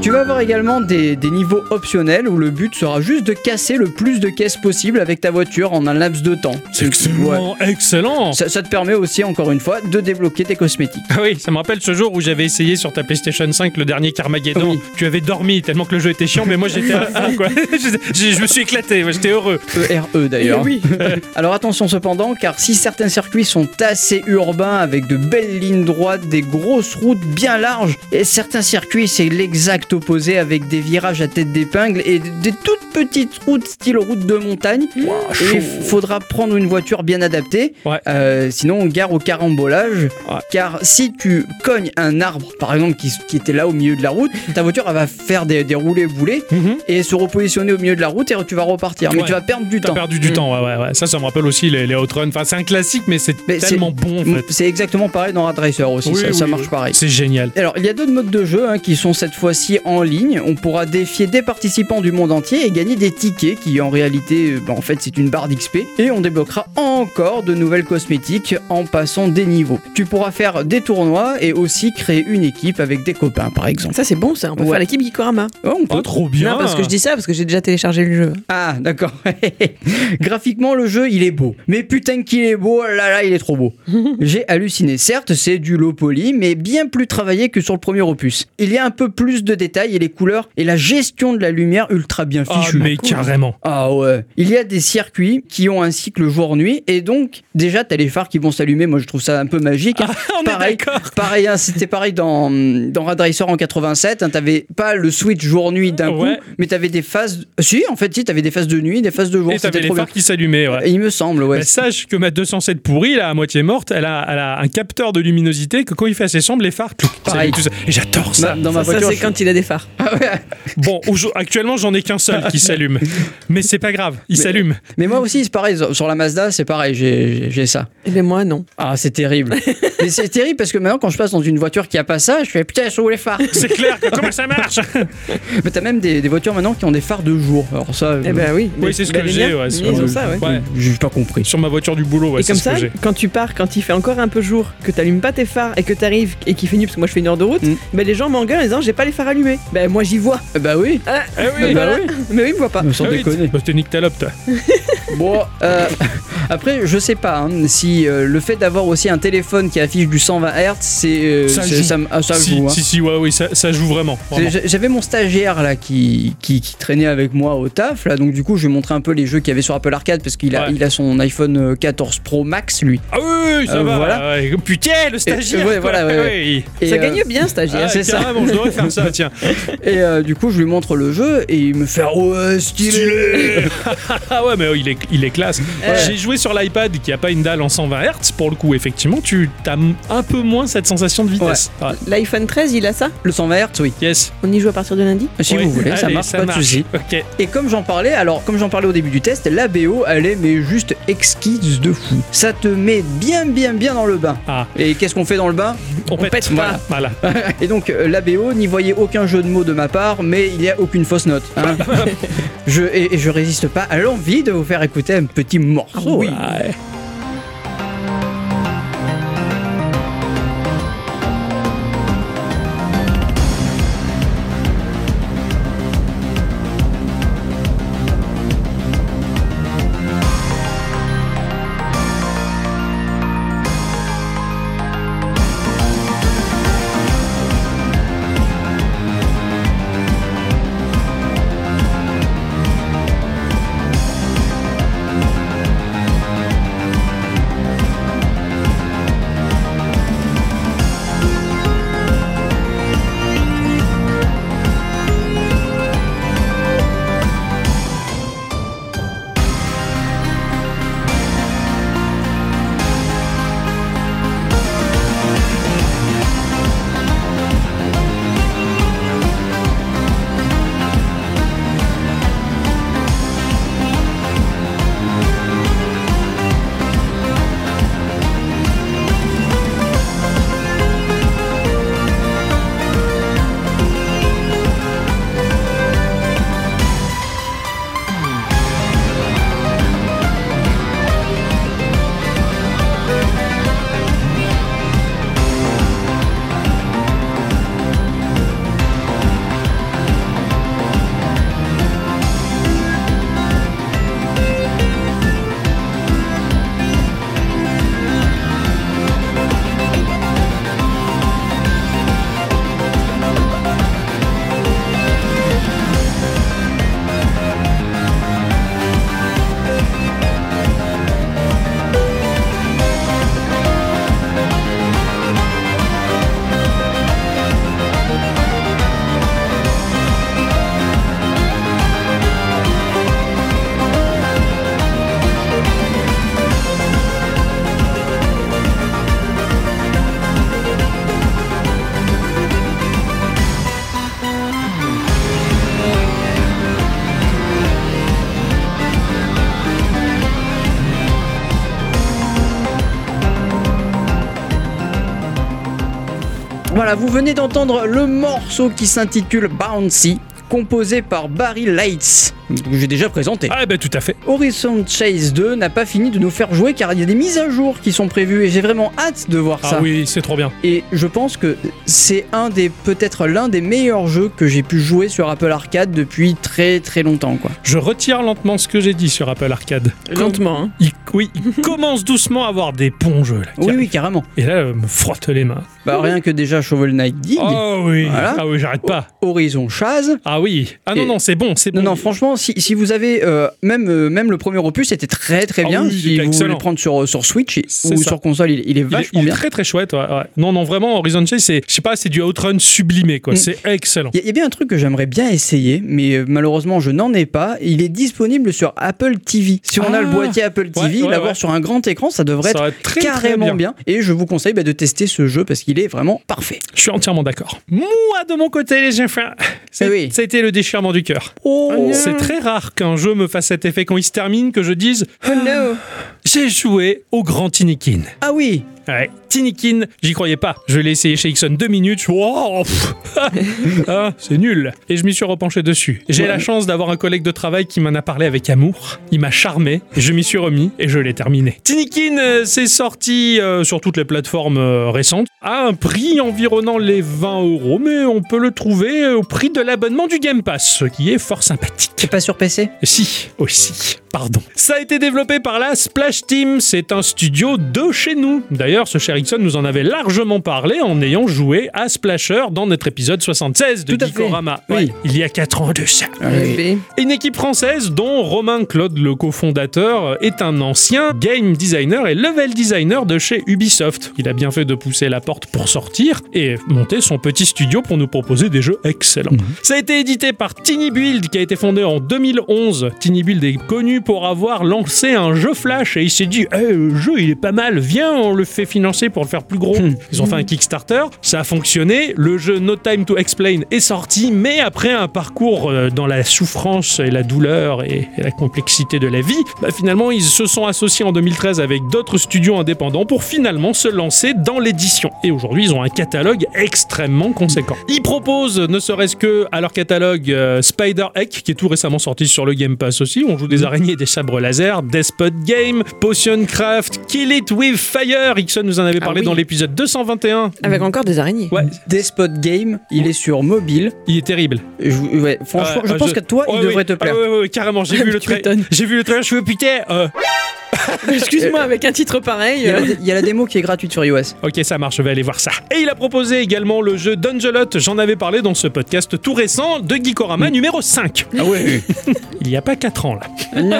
Tu vas avoir également des, des niveaux optionnels où le but sera juste de casser le plus de caisses possible avec ta voiture en un laps de temps. C'est Ouais. excellent, excellent. Ça, ça te permet aussi, encore une fois, de débloquer tes cosmétiques. Ah oui, ça me rappelle ce jour où j'avais essayé sur ta PlayStation 5 le dernier Carmageddon. Oui. Tu avais dormi tellement que le jeu était chiant, mais moi j'étais à fond quoi. je, je- je me suis éclaté, moi, j'étais heureux. ERE d'ailleurs. Oui. Alors attention cependant, car si certains circuits sont assez urbains avec de belles lignes droites, des grosses routes bien larges, et certains circuits c'est l'exact opposé avec des virages à tête d'épingle et des toutes petites routes style route de montagne. et il faudra prendre une voiture bien adaptée, Ouais. euh, sinon on gare au carambolage. Ouais. Car si tu cognes un arbre, par exemple, qui, qui était là au milieu de la route, ta voiture elle va faire des, des roulés-boulés Mhm. et se repositionner au milieu de la route et tu vas repartir. Mais Ouais. tu vas perdre du temps. perdu du Mm. temps, ouais, ouais, ouais. Ça, ça me rappelle aussi les, les Outrun. Enfin, c'est un classique, mais c'est tellement bon en fait. C'est exactement pareil dans Rad Racer aussi, Oui, ça, oui, ça oui. marche pareil. C'est génial. Alors, il y a d'autres modes de jeu hein, qui sont cette fois-ci en ligne. On pourra défier des participants du monde entier et gagner des tickets qui, en réalité, euh, bah, en fait, c'est une barre d'XP. Et on débloquera encore de nouvelles cosmétiques en passant des niveaux. Tu pourras faire des tournois et aussi créer une équipe avec des copains, par exemple. Ça, c'est bon, ça. On peut Ouais. faire l'équipe Gikorama. Oh, on peut. Oh, trop bien. Non, parce que je dis ça parce que j'ai déjà téléchargé le jeu. Ah, d'accord. Graphiquement, le jeu, il est beau. Mais putain qu'il est beau, là là, il est trop beau. J'ai halluciné. Certes, c'est du low poly, mais bien plus travaillé que sur le premier opus. Il y a un peu plus de détails et les couleurs et la gestion de la lumière ultra bien Ah, fichue. mais carrément. Ah ouais. Il y a des circuits qui ont un cycle jour-nuit et donc déjà t'as les phares qui vont s'allumer. Moi je trouve ça un peu magique. hein. Ah, on pareil, est d'accord. pareil, hein, c'était pareil dans dans Rad Racer en 87. hein, t'avais pas le switch jour-nuit d'un Ouais. coup, mais t'avais des phases. Si, en fait, si t'avais des phases de nuit, des phases de jour. Et t'avais les trop bien. phares qui s'allumaient, ouais. Et Il me semble, ouais. Bah, sache que ma 207 pourrie, là, à moitié morte, elle a, elle a un capteur de luminosité que quand il fait assez sombre, les phares, clic, Pareil. tout ça. Et j'adore ça. dans ma Ça, ça, voiture, c'est je- quand il a des phares. Ah ouais. Bon, actuellement, j'en ai qu'un seul qui s'allume. Mais c'est pas grave, il Mais- s'allume. Mais moi aussi, c'est pareil. Sur la Mazda, c'est pareil. J'ai ça. Eh bien, moi, non. Ah, c'est terrible. Mais c'est terrible parce que maintenant, quand je passe dans une voiture qui a pas ça, je fais putain, sont où les phares? C'est clair que comment ça marche? Mais t'as même des, des voitures maintenant qui ont des phares de jour. Alors ça, Eh ben oui. Oui, c'est ce que Ben, j'ai, ouais, ils ont ça, ouais. Ouais. j'ai pas compris. Sur ma voiture du boulot, ouais, et c'est comme ce que ça, j'ai. quand tu pars, quand il fait encore un peu jour, que t'allumes pas tes phares et que t'arrives et qu'il fait nuit, parce que moi je fais une heure de route, Mm. ben les gens m'engueulent en disant j'ai pas les phares allumés. Ben moi j'y vois. Eh Bah oui. Ah, Ah oui, Bah voilà. oui. Mais oui, ils me voient pas. Mais sans Ah oui, déconner. Bah, toi. Bon, euh, après, je sais pas hein, si euh, le fait d'avoir aussi un téléphone qui affiche du 120 Hz, c'est euh, Ça c'est- joue. me- ah, ça si, joue. hein. si, si, ouais, oui, ça, ça joue vraiment. vraiment. J'ai- J'avais mon stagiaire là qui, qui, qui traînait avec moi au taf là, donc du coup je lui ai montré un peu les jeux qu'il y avait sur Apple Arcade parce qu'il a, Ouais. il a son iPhone euh, 14 Pro Max lui. Ah oui, oui, ça Euh, va. voilà. ouais. Putain, le stagiaire. ouais, quoi. voilà, ouais, ouais. Oui. Et, ça euh, gagne bien, stagiaire. Ah, c'est ça. carrément, je devrais faire ça, tiens. Et euh, du coup, je lui montre le jeu et il me fait ouais stylé. Ah ouais, mais il est, il est classe. J'ai joué sur l'iPad qui a pas une dalle en 120 Hz. Pour le coup, effectivement, tu as un peu moins cette sensation de vitesse. Ouais. L'iPhone 13, il a ça? Le 120 Hz, oui. Yes. On y joue à partir de lundi? Si Ouais. vous voulez, ça marche, pas de souci. Ok. Et comme j'en parlais, alors comme j'en parlais au début du test, la BO, elle est mais juste exquise de fou. Ça te met bien, bien, bien dans le bain. Ah, Et qu'est-ce qu'on fait dans le bain? On, pète. pète Voilà. voilà. Et donc euh, la BO, n'y voyez aucun jeu de mots de ma part, mais il n'y a aucune fausse note. hein. je, et, et je résiste pas à l'envie de vous faire écouter un petit morceau. Ouais. Voilà, vous venez d'entendre le morceau qui s'intitule Bouncy, composé par Barry Lights, que j'ai déjà présenté. Ah, ben tout à fait. Horizon Chase 2 n'a pas fini de nous faire jouer car il y a des mises à jour qui sont prévues et j'ai vraiment hâte de voir Ah ça. oui, c'est trop bien. Et je pense que c'est un des peut-être l'un des meilleurs jeux que j'ai pu jouer sur Apple Arcade depuis très très longtemps quoi. Je retire lentement ce que j'ai dit sur Apple Arcade. Lentement, hein. Il, oui, il commence doucement à avoir des bons jeux là. Oui arrivent. oui carrément. Et là, euh, me frotte les mains. Bah rien que déjà Shovel Knight Dig, Oh oui. Voilà. Ah oui, j'arrête pas. Horizon Chase. Ah oui. Ah non, non, c'est bon, c'est bon. Non non franchement si, si vous avez euh, même euh, même le premier opus c'était très très Ah bien oui, si était vous voulez le prendre sur sur Switch ou ça. sur console il, il est Il est, vachement il est bien. très très chouette. ouais, ouais. Non, non, vraiment, Horizon Chase, c'est, je sais pas, c'est du Outrun sublimé, quoi. Mm. C'est excellent. Il y, a- il y a bien un truc que j'aimerais bien essayer, mais euh, malheureusement je n'en ai pas. Il est disponible sur Apple TV. Si on a Ah. le boîtier Apple TV, Ouais, l'avoir sur un grand écran, ça devrait Ça être très, carrément bien. bien. Et je vous conseille bah, de tester ce jeu parce qu'il est vraiment parfait. Je suis entièrement d'accord. Moi, de mon côté, les enfants, c'est, Eh oui. ça a été le déchirement du cœur. Oh, C'est très rare qu'un jeu me fasse cet effet quand il se termine, que je dise Oh no j'ai joué au grand Tinikin. Ah oui Ouais, Tinikin, j'y croyais pas. Je l'ai essayé chez Ixon deux minutes. Wow, ah, c'est nul. Et je m'y suis repenché dessus. J'ai Ouais. la chance d'avoir un collègue de travail qui m'en a parlé avec amour. Il m'a charmé. Je m'y suis remis et je l'ai terminé. Tinikin, euh, c'est sorti euh, sur toutes les plateformes euh, récentes à un prix environnant les 20 euros, mais on peut le trouver au prix de l'abonnement du Game Pass, ce qui est fort sympathique. C'est pas sur PC Si, aussi. Pardon. Ça a été développé par la Splash Team, c'est un studio de chez nous. D'ailleurs, ce cher Ixon nous en avait largement parlé en ayant joué à Splasher dans notre épisode 76 de. Geekorama. Oui. Ouais, il y a 4 ans de ça. Bébé. Une équipe française dont Romain Claude, le cofondateur, est un ancien game designer et level designer de chez Ubisoft. Il a bien fait de pousser la porte pour sortir et monter son petit studio pour nous proposer des jeux excellents. Ça a été édité par Tiny Build qui a été fondé en 2011. Tiny Build est connu pour avoir lancé un jeu Flash et il s'est dit Eh, le jeu il est pas mal, viens on le fait financer pour le faire plus gros. Ils ont fait un Kickstarter, ça a fonctionné, le jeu No Time to Explain est sorti, mais après un parcours euh, dans la souffrance et la douleur et, et la complexité de la vie, bah, finalement ils se sont associés en 2013 avec d'autres studios indépendants pour finalement se lancer dans l'édition. Et aujourd'hui ils ont un catalogue extrêmement conséquent. Ils proposent, ne serait-ce que à leur catalogue, euh, Spider Egg, qui est tout récemment sorti sur le Game Pass aussi, on joue des araignées des sabres laser, Despot Game, Potion Craft, Kill It With Fire, Ixon nous en avait Ah parlé oui. dans l'épisode 221. Avec encore des araignées. Ouais, Despot Game, il est sur mobile. il est terrible. Je, ouais, franchement, je euh, pense je- que toi, il devrait oui. te plaire. Ah, ouais, ouais, ouais, carrément, j'ai vu le m'étonnes. J'ai vu le trailer, je fais putain. euh, Excuse-moi, avec un titre pareil. Il y, a la, euh, il y a la démo qui est gratuite sur iOS. Ok, ça marche, je vais aller voir ça. Et il a proposé également le jeu Dungelot, j'en avais parlé dans ce podcast tout récent de Geekorama numéro 5. Ah ouais Il n'y a pas 4 ans là. Non,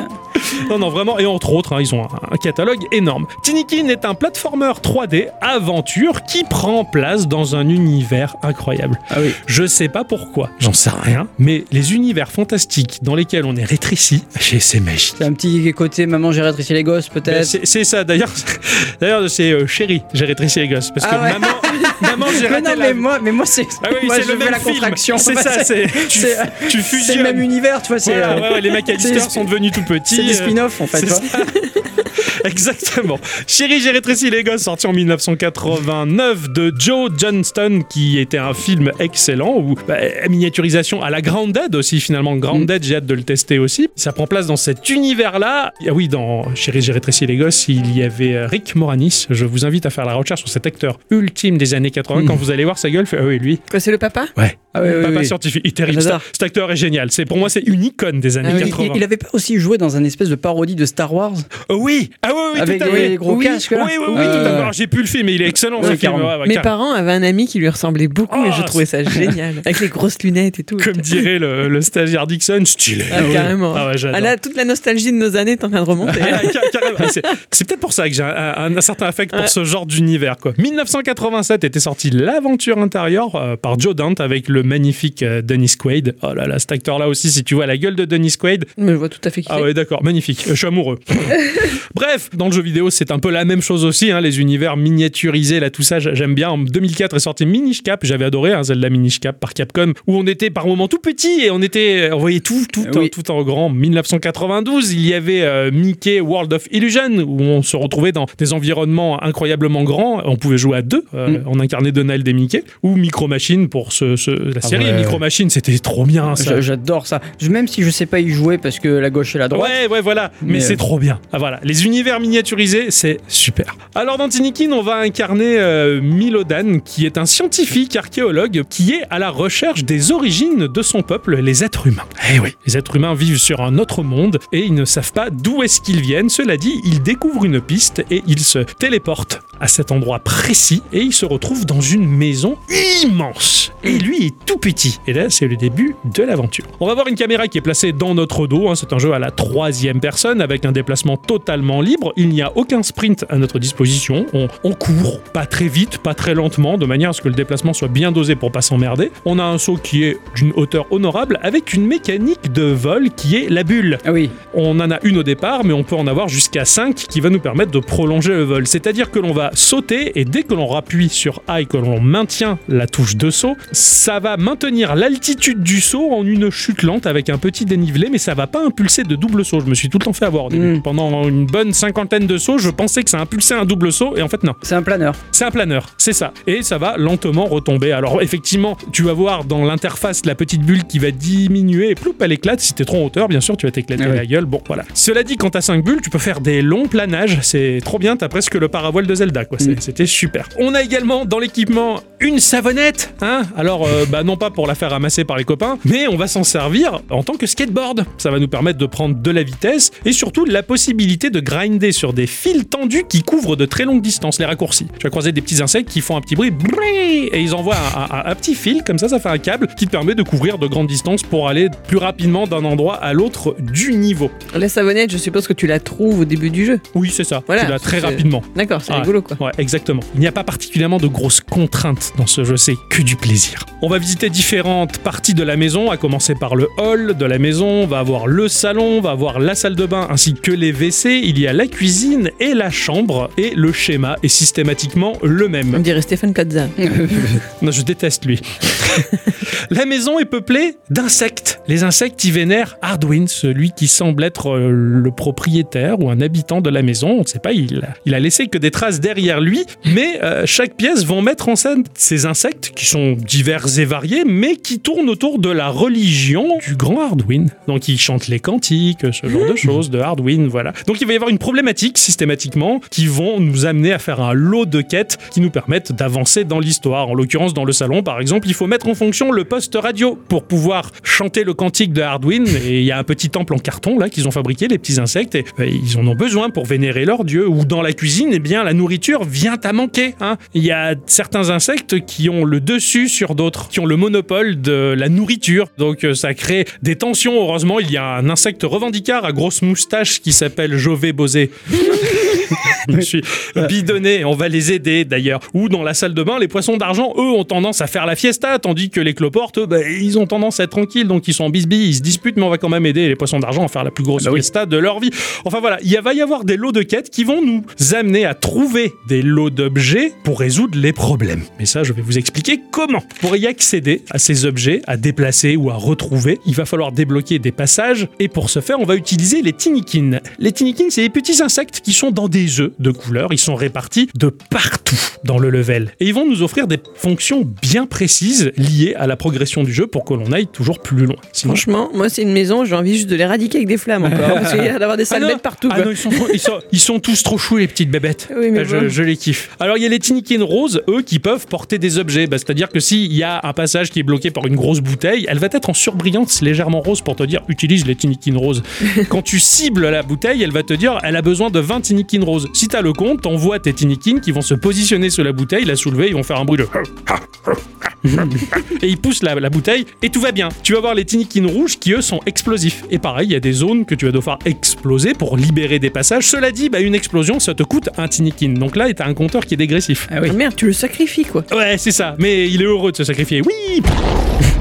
non, vraiment, et entre autres, hein, ils ont un, un catalogue énorme. Tinikin est un platformer 3D aventure qui prend place dans un univers incroyable. Ah oui. Je sais pas pourquoi, j'en sais rien, mais les univers fantastiques dans lesquels on est rétréci, c'est magique. C'est un petit côté maman j'ai rétréci les gosses Ben, peut-être. C'est c'est ça, d'ailleurs, d'ailleurs c'est euh, chérie, j'ai rétréci les gosses. Parce que Ah ouais. maman, maman j'ai Mais raté non la- mais moi, mais moi c'est Ah oui, je le fais même la film. contraction. C'est Bah, ça, c'est tu, tu c'est le même univers, tu vois. Voilà, euh, ouais, ouais, les McAllister sont devenus tout petits. c'est des euh, spin-offs en fait. Exactement. Chérie, j'ai rétréci les gosses, sorti en 1989 de Joe Johnston, qui était un film excellent, où bah, miniaturisation à la Grounded aussi, finalement. Grounded, j'ai hâte de le tester aussi. Ça prend place dans cet univers-là. Ah oui, dans Chérie, j'ai rétréci les gosses, il y avait euh, Rick Moranis. Je vous invite à faire la recherche sur cet acteur ultime des années 80. Quand vous allez voir sa gueule, fait, ah oui, lui, Quoi, c'est le papa? Ouais. Ah oui, oui, Papa oui. scientifique, il est terrible. Cet acteur est génial. C'est pour moi, c'est une icône des années Ah oui, Il, 80. il avait pas aussi joué dans un espèce de parodie de Star Wars? Oh oui, ah oui, oui, avec tout à les fait. gros oui. casques là Oui, oui, oui, Euh, tout à fait. Alors, j'ai plus le film, mais il est excellent Ouais, ce film. Ouais, ouais, Mes car- parents avaient un ami qui lui ressemblait beaucoup et je trouvais ça génial. Avec les grosses lunettes et tout. Comme dirait le, le stagiaire Dixon, stylé. Ah, carrément. Ah ouais. Ah là, toute la nostalgie de nos années est en train de remonter. Ah. Ah, c'est- C'est peut-être pour ça que j'ai un, un- un certain affect pour Ouais. ce genre d'univers. quoi. 1987 était sorti L'aventure intérieure euh, par Joe Dante avec le magnifique euh, Dennis Quaid. Oh là là, cet acteur-là aussi, si tu vois la gueule de Dennis Quaid, Mais je vois tout à fait qui Ah ouais, d'accord, magnifique. Euh, Je suis amoureux. Bref, dans le jeu vidéo, c'est un peu la même chose aussi, hein, les univers miniaturisés, là, tout ça, j'a- j'aime bien. En 2004 est sorti Minish Cap, j'avais adoré hein, Zelda Minish Cap par Capcom, où on était par moments tout petit et on était, on voyait tout, tout, Oui. en, tout en grand. 1992, il y avait euh, Mickey World of Illusion, où on se retrouvait dans des environnements incroyablement grands. On pouvait jouer à deux, euh, Mm. on incarnait Donald et Mickey, ou Micro Machine pour ce, ce- la série. ouais. Micro Machine, c'était trop bien ça. J'adore ça. Même si je sais pas y jouer parce que la gauche et la droite. Ouais, ouais, voilà. Mais, Mais, c'est euh, trop bien. Ah, voilà. Les univers miniaturisés, c'est super. Alors, dans Tinikin, on va incarner euh, Milodan, qui est un scientifique archéologue qui est à la recherche des origines de son peuple, les êtres humains. Eh oui. Les êtres humains vivent sur un autre monde et ils ne savent pas d'où est-ce qu'ils viennent. Cela dit, ils découvrent une piste et ils se téléportent à cet endroit précis et ils se retrouvent dans une maison immense. Et lui est tout petit. Et là, c'est le début de l'aventure. On va voir une caméra qui est placée dans notre dos. hein. C'est un jeu à la troisième personne avec un déplacement totalement libre. Il n'y a aucun sprint à notre disposition. On, on court, pas très vite, pas très lentement, de manière à ce que le déplacement soit bien dosé pour pas s'emmerder. On a un saut qui est d'une hauteur honorable avec une mécanique de vol qui est la bulle. Ah oui. On en a une au départ, mais on peut en avoir jusqu'à 5 qui va nous permettre de prolonger le vol. C'est-à-dire que l'on va sauter et dès que l'on rappuie sur A et que l'on maintient la touche de saut, ça va maintenir l'altitude du saut en une chute lente avec un petit dénivelé, mais ça va pas impulser de double saut. Je me suis tout le temps fait avoir. Mm. Pendant une bonne cinquantaine de sauts, je pensais que ça impulsait un double saut et en fait non. C'est un planeur. C'est un planeur, c'est ça. Et ça va lentement retomber. Alors effectivement, tu vas voir dans l'interface la petite bulle qui va diminuer et ploup, elle éclate. Si t'es trop en hauteur, bien sûr, tu vas t'éclater Ah ouais. la gueule. Bon, voilà. Cela dit, quand t'as 5 bulles, tu peux faire des longs planages. C'est trop bien, t'as presque le paravoile de Zelda, quoi. Mm. C'était super. On a également dans l'équipement une savonnette, hein. Alors, euh, bah, non pas pour la faire ramasser par les copains, mais on va s'en servir en tant que skateboard. Ça va nous permettre de prendre de la vitesse et surtout la possibilité de sur des fils tendus qui couvrent de très longues distances, les raccourcis. Tu vas croiser des petits insectes qui font un petit bruit et ils envoient un, petit fil comme ça, ça fait un câble qui te permet de couvrir de grandes distances pour aller plus rapidement d'un endroit à l'autre du niveau. La savonnette, je suppose que tu la trouves au début du jeu. Oui, c'est ça. Voilà, tu l'as très rapidement. D'accord, c'est Ouais. rigolo quoi. Ouais, exactement. Il n'y a pas particulièrement de grosses contraintes dans ce jeu, c'est que du plaisir. On va visiter différentes parties de la maison, à commencer par le hall de la maison, on va avoir le salon, on va avoir la salle de bain ainsi que les WC, il y a la cuisine et la chambre, et le schéma est systématiquement le On même. dirait Stéphane Kazza. Non, je déteste lui. la maison est peuplée d'insectes. Les insectes y vénèrent Hardwin, celui qui semble être euh, le propriétaire ou un habitant de la maison. On ne sait pas, il a, il a laissé que des traces derrière lui. Mais euh, chaque pièce vont mettre en scène ces insectes qui sont divers et variés, mais qui tournent autour de la religion du grand Hardwin. Donc ils chantent les cantiques, ce genre de choses de Hardwin, voilà. Donc il va y avoir une problématique systématiquement qui vont nous amener à faire un lot de quêtes qui nous permettent d'avancer dans l'histoire. En l'occurrence, dans le salon, par exemple, il faut mettre en fonction le poste radio pour pouvoir chanter le cantique de Hardwin. Et il y a un petit temple en carton là qu'ils ont fabriqué, les petits insectes, et euh, ils en ont besoin pour vénérer leur dieu. Ou dans la cuisine, eh bien, la nourriture vient à manquer. hein. Il y a certains insectes qui ont le dessus sur d'autres, qui ont le monopole de la nourriture. Donc euh, ça crée des tensions. Heureusement, il y a un insecte revendicard à grosse moustache qui s'appelle Jové Bosé. Jose. Je me suis bidonné, on va les aider d'ailleurs. Ou dans la salle de bain, les poissons d'argent, eux, ont tendance à faire la fiesta, tandis que les cloportes, eux, bah, ils ont tendance à être tranquilles, donc ils sont en bisbis, ils se disputent, mais on va quand même aider les poissons d'argent à faire la plus grosse bah oui. fiesta de leur vie. Enfin voilà, il va y avoir des lots de quêtes qui vont nous amener à trouver des lots d'objets pour résoudre les problèmes. Mais ça, je vais vous expliquer comment. Pour y accéder à ces objets, à déplacer ou à retrouver, il va falloir débloquer des passages, et pour ce faire, on va utiliser les tinikins. Les tinikins, c'est des petits insectes qui sont dans des œufs de couleur, ils sont répartis de partout dans le level. Et ils vont nous offrir des fonctions bien précises liées à la progression du jeu pour que l'on aille toujours plus loin. Sinon, Franchement, moi c'est une maison, j'ai envie juste de l'éradiquer avec des flammes encore. parce qu'il y a d'avoir des sales Ah bêtes partout. ah non, ils, sont, trop- ils, sont, ils sont tous trop choux, les petites bébêtes. Oui, mais Ah, je, bon. je les kiffe. Alors, il y a les Tinikins roses, eux, qui peuvent porter des objets. Bah, C'est-à-dire que s'il y a un passage qui est bloqué par une grosse bouteille, elle va être en surbrillance légèrement rose pour te dire utilise les Tinikins roses. Quand tu cibles la bouteille, elle va te dire elle a besoin de 20 Tinikins roses. Si t'as le compte, t'envoies tes Tinikins qui vont se positionner sur la bouteille, la soulever, ils vont faire un bruit de. et ils poussent la, la bouteille et tout va bien. Tu vas voir les tinikins rouges qui eux sont explosifs. Et pareil, il y a des zones que tu vas devoir exploser pour libérer des passages. Cela dit, bah, une explosion ça te coûte un tinikin. Donc là, t'as un compteur qui est dégressif. Ah oui. Ah, merde, tu le sacrifies quoi. Ouais, c'est ça. Mais il est heureux de se sacrifier. Oui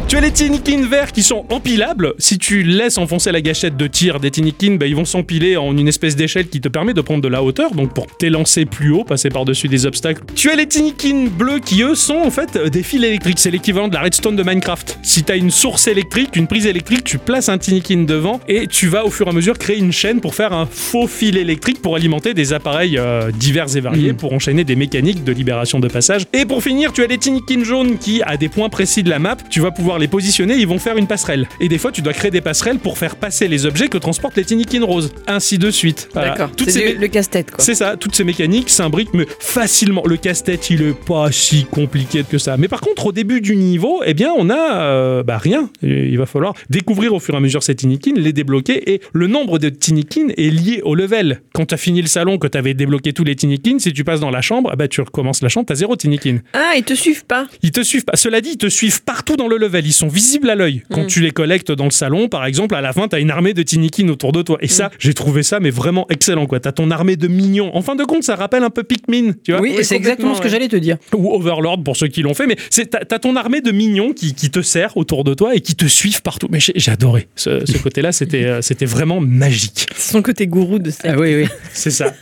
tu as les tinikins verts qui sont empilables. Si tu laisses enfoncer la gâchette de tir des tinikins, bah, ils vont s'empiler en une espèce d'échelle qui te permet de prendre de la hauteur, donc pour t'élancer plus haut, passer par-dessus des obstacles. Tu as les tinikins bleus qui, eux, sont en fait des fils électriques. C'est l'équivalent de la redstone de Minecraft. Si tu as une source électrique, une prise électrique, tu places un tinikin devant et tu vas au fur et à mesure créer une chaîne pour faire un faux fil électrique pour alimenter des appareils euh, divers et variés, Mm. pour enchaîner des mécaniques de libération de passage. Et pour finir, tu as les tinikins jaunes qui, à des points précis de la map, tu vas pouvoir les positionner, ils vont faire une passerelle. Et des fois, tu dois créer des passerelles pour faire passer les objets que transportent les tinikins roses. Ainsi de suite. Voilà. D'accord. C'est ces le casse-tête quoi. c'est ça, toutes ces mécaniques s'imbriquent mais facilement. Le casse-tête, il est pas si compliqué que ça. Mais par contre, au début du niveau, eh bien, on a euh, bah, rien. Il va falloir découvrir au fur et à mesure ces tinikins, les débloquer. Et le nombre de tinikins est lié au level. Quand tu as fini le salon, que tu avais débloqué tous les tinikins, si tu passes dans la chambre, bah, tu recommences la chambre, tu as zéro tinikin. Ah, ils te suivent pas. Ils te suivent pas. Cela dit, ils te suivent partout dans le level. Ils sont visibles à l'œil. Quand Mm. tu les collectes dans le salon, par exemple, à la fin, t'as une armée de Tinikin autour de toi. Et Mm. ça, j'ai trouvé ça, mais vraiment excellent, quoi. T'as ton armée de mignons. En fin de compte, ça rappelle un peu Pikmin, tu vois. Oui, Oui, c'est exactement ce que j'allais te dire. Ou Overlord pour ceux qui l'ont fait. Mais c'est, t'as, ton armée de mignons qui, qui te sert autour de toi et qui te suivent partout. Mais j'ai, adoré. Ce, ce côté-là, c'était, euh, c'était vraiment magique. C'est son côté gourou de ça. Ah oui, oui. C'est ça.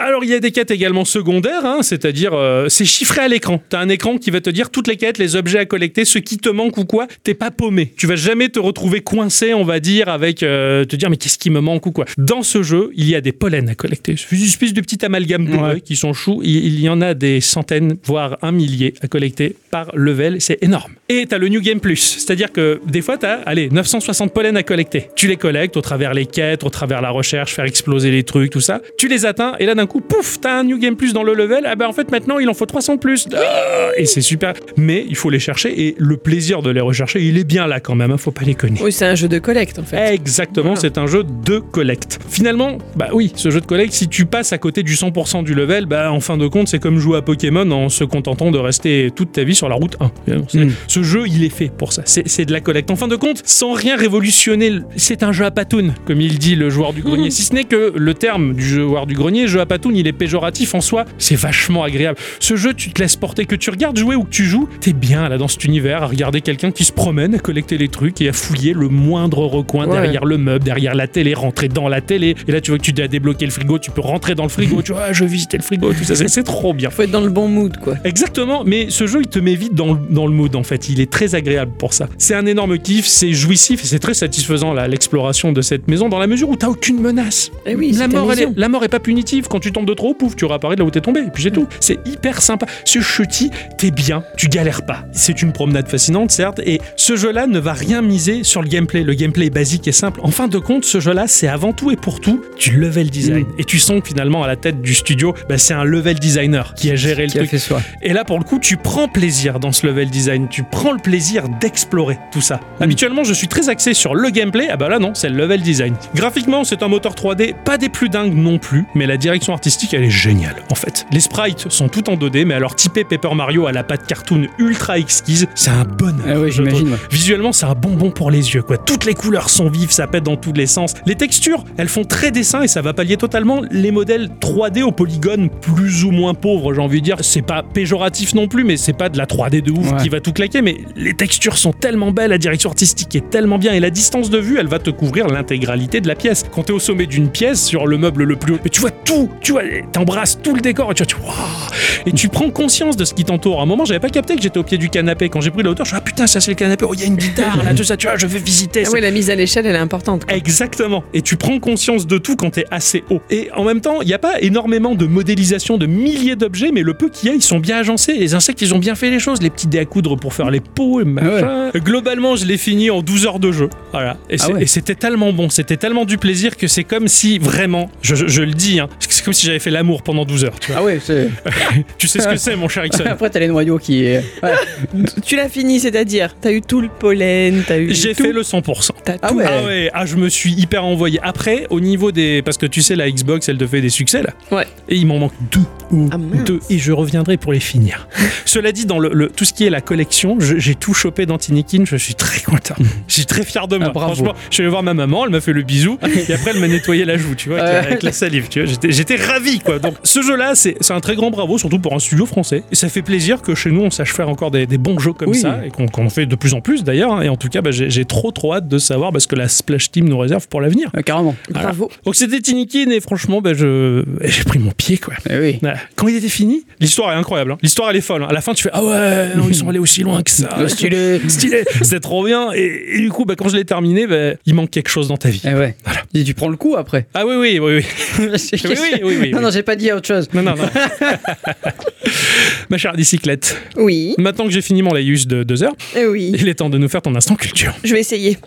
Alors il y a des quêtes également secondaires, hein, c'est-à-dire euh, c'est chiffré à l'écran. T'as un écran qui va te dire toutes les quêtes, les objets à collecter, ce qui te manque ou quoi. T'es pas paumé. Tu vas jamais te retrouver coincé, on va dire, avec euh, te dire mais qu'est-ce qui me manque ou quoi. Dans ce jeu, il y a des pollens à collecter. C'est une espèce de petit amalgame doré Ouais. qui sont choux. Il, il y en a des centaines, voire un millier à collecter par level. C'est énorme. Et t'as le New Game Plus, c'est-à-dire que des fois t'as, allez, 960 pollens à collecter. Tu les collectes au travers les quêtes, au travers la recherche, faire exploser les trucs, tout ça. Tu les atteins et là d'un coup, pouf, t'as un New Game Plus dans le level, ah ben en fait maintenant il en faut 300 de plus. Ah, et c'est super. Mais il faut les chercher et le plaisir de les rechercher, il est bien là quand même, hein, faut pas les connaître. Oui, c'est un jeu de collecte en fait. Exactement, Voilà. c'est un jeu de collecte. Finalement, bah oui, ce jeu de collecte, si tu passes à côté du 100% du level, bah en fin de compte, c'est comme jouer à Pokémon en se contentant de rester toute ta vie sur la route 1. C'est- Mm. Ce jeu, il est fait pour ça. C'est de la collecte. En fin de compte, sans rien révolutionner, c'est un jeu à patoun, comme il dit le joueur du grenier. Si ce n'est que le terme du joueur du grenier, jeu à patoun, il est péjoratif en soi. C'est vachement agréable. Ce jeu, tu te laisses porter, que tu regardes jouer ou que tu joues, t'es bien là dans cet univers à regarder quelqu'un qui se promène, à collecter les trucs et à fouiller le moindre recoin Ouais. derrière le meuble, derrière la télé, rentrer dans la télé. Et là, tu vois que tu dois débloquer le frigo, tu peux rentrer dans le frigo, tu vois, ah, je visiter le frigo, tout ça, c'est- trop bien. Faut être dans le bon mood quoi. Exactement, mais ce jeu il te met vite dans le, dans le mood en fait, il est très agréable pour ça. C'est un énorme kiff, c'est jouissif et c'est très satisfaisant là, l'exploration de cette maison dans la mesure où t'as aucune menace. Eh oui, la, mort, elle est, la mort est pas punitive, quand tu tombes de trop pouf, tu réapparais de là où t'es tombé, et puis c'est tout. C'est hyper sympa. Ce chutis, t'es bien, tu galères pas. C'est une promenade fascinante certes, et ce jeu-là ne va rien miser sur le gameplay. Le gameplay est basique et simple. En fin de compte, ce jeu-là, c'est avant tout et pour tout du level design. Mm. Et tu sens que finalement à la tête du studio, bah, c'est un level designer qui a géré le a truc. fait soi. Et là, pour le coup, tu prends plaisir dans ce level design. Tu prends le plaisir d'explorer tout ça. Habituellement, je suis très axé sur le gameplay. Ah bah là, non, c'est le level design. Graphiquement, c'est un moteur 3D, pas des plus dingues non plus, mais la direction artistique, elle est géniale, en fait. Les sprites sont tout en 2D, mais alors typé Paper Mario à la patte cartoon ultra exquise, c'est un bonheur. Ah oui, j'imagine. Visuellement, c'est un bonbon pour les yeux, quoi. Toutes les couleurs sont vives, ça pète dans tous les sens. Les textures, elles font très dessin et ça va pallier totalement les modèles 3D au polygone plus ou moins pauvres, j'ai envie de dire. C'est pas péjoratif non plus, mais c'est pas de la 3D de ouf Ouais. qui va tout claquer. Mais les textures sont tellement belles, la direction artistique est tellement bien et la distance de vue, elle va te couvrir l'intégralité de la pièce. Quand t'es au sommet d'une pièce, sur le meuble le plus haut, mais tu vois tout, tu vois, t'embrasses tout le décor et tu vois, tu, waouh, et tu prends conscience de ce qui t'entoure. À un moment, j'avais pas capté que j'étais au pied du canapé. Quand j'ai pris la hauteur, je suis ah putain, ça c'est le canapé. Oh, il y a une guitare là, tout ça, tu vois, je veux visiter. Ah oui, la mise à l'échelle elle est importante. quoi. Exactement. Et tu prends conscience de tout quand t'es assez haut. Et en même temps, il n'y a pas énormément de modélisation de milliers d'objets, mais le peu qu'il y a, ils sont bien agencés. Les insectes, ils ont bien fait les choses. Les petits dés à coudre pour faire les pots et machin. Globalement, je l'ai fini en 12 heures de jeu. Voilà. Et, Ah ouais. et c'était tellement bon, c'était tellement du plaisir que c'est comme si vraiment, je, je- je le dis, hein, c'est comme si j'avais fait l'amour pendant 12 heures. Tu, vois. Ah ouais, c'est. tu sais ce que c'est, mon cher Ixon Après, t'as les noyaux qui. Ouais. Tu l'as fini, c'est-à-dire T'as eu tout le pollen, t'as eu. J'ai tout, fait le 100%. T'as Ah tout. ouais. Ah ouais, ah je me suis hyper envoyé. Après, au niveau des... Parce que tu sais, la Xbox, elle te fait des succès là. Ouais. Et il m'en manque deux ou Ah, mince. deux. Et je reviendrai pour les finir. Cela dit, dans le, le- tout ce qui est la collection, j'ai tout chopé dans Tinikin, je suis très content. Je suis très fier de moi. Ah, bravo. Franchement, je suis allé voir ma maman, elle m'a fait le bisou. et après, elle m'a nettoyé la joue, tu vois, avec, avec la salive. Tu vois, j'étais ravi quoi. Donc, ce jeu-là, c'est, c'est un très grand bravo, surtout pour un studio français. Et ça fait plaisir que chez nous, on sache faire encore des, des bons jeux comme Oui. ça et qu'on, qu'on en fait de plus en plus d'ailleurs. hein. Et en tout cas, bah, j'ai, trop trop hâte de savoir bah, ce que la Splash Team nous réserve pour l'avenir. Euh, carrément. Bravo. Donc c'était Tinikin et franchement, bah, je... j'ai pris mon pied quoi. Eh oui. Quand il était fini, l'histoire est incroyable. hein. L'histoire elle est folle. hein. À la fin, tu fais ah ouais, non, ils sont allés aussi loin que ça. Le stylé. Stylé. C'était trop bien. Et, et du coup, bah, quand je l'ai terminé, bah, il manque quelque chose dans ta vie. Eh ouais. Voilà. Et tu prends le coup après. Ah oui, oui, oui, oui. oui, oui, oui, oui. Non, non, j'ai pas dit autre chose. Non, non, non. Ma chère bicyclette, Oui. maintenant que j'ai fini mon laïus de deux heures, oui. il est temps de nous faire ton instant culture. Je vais essayer.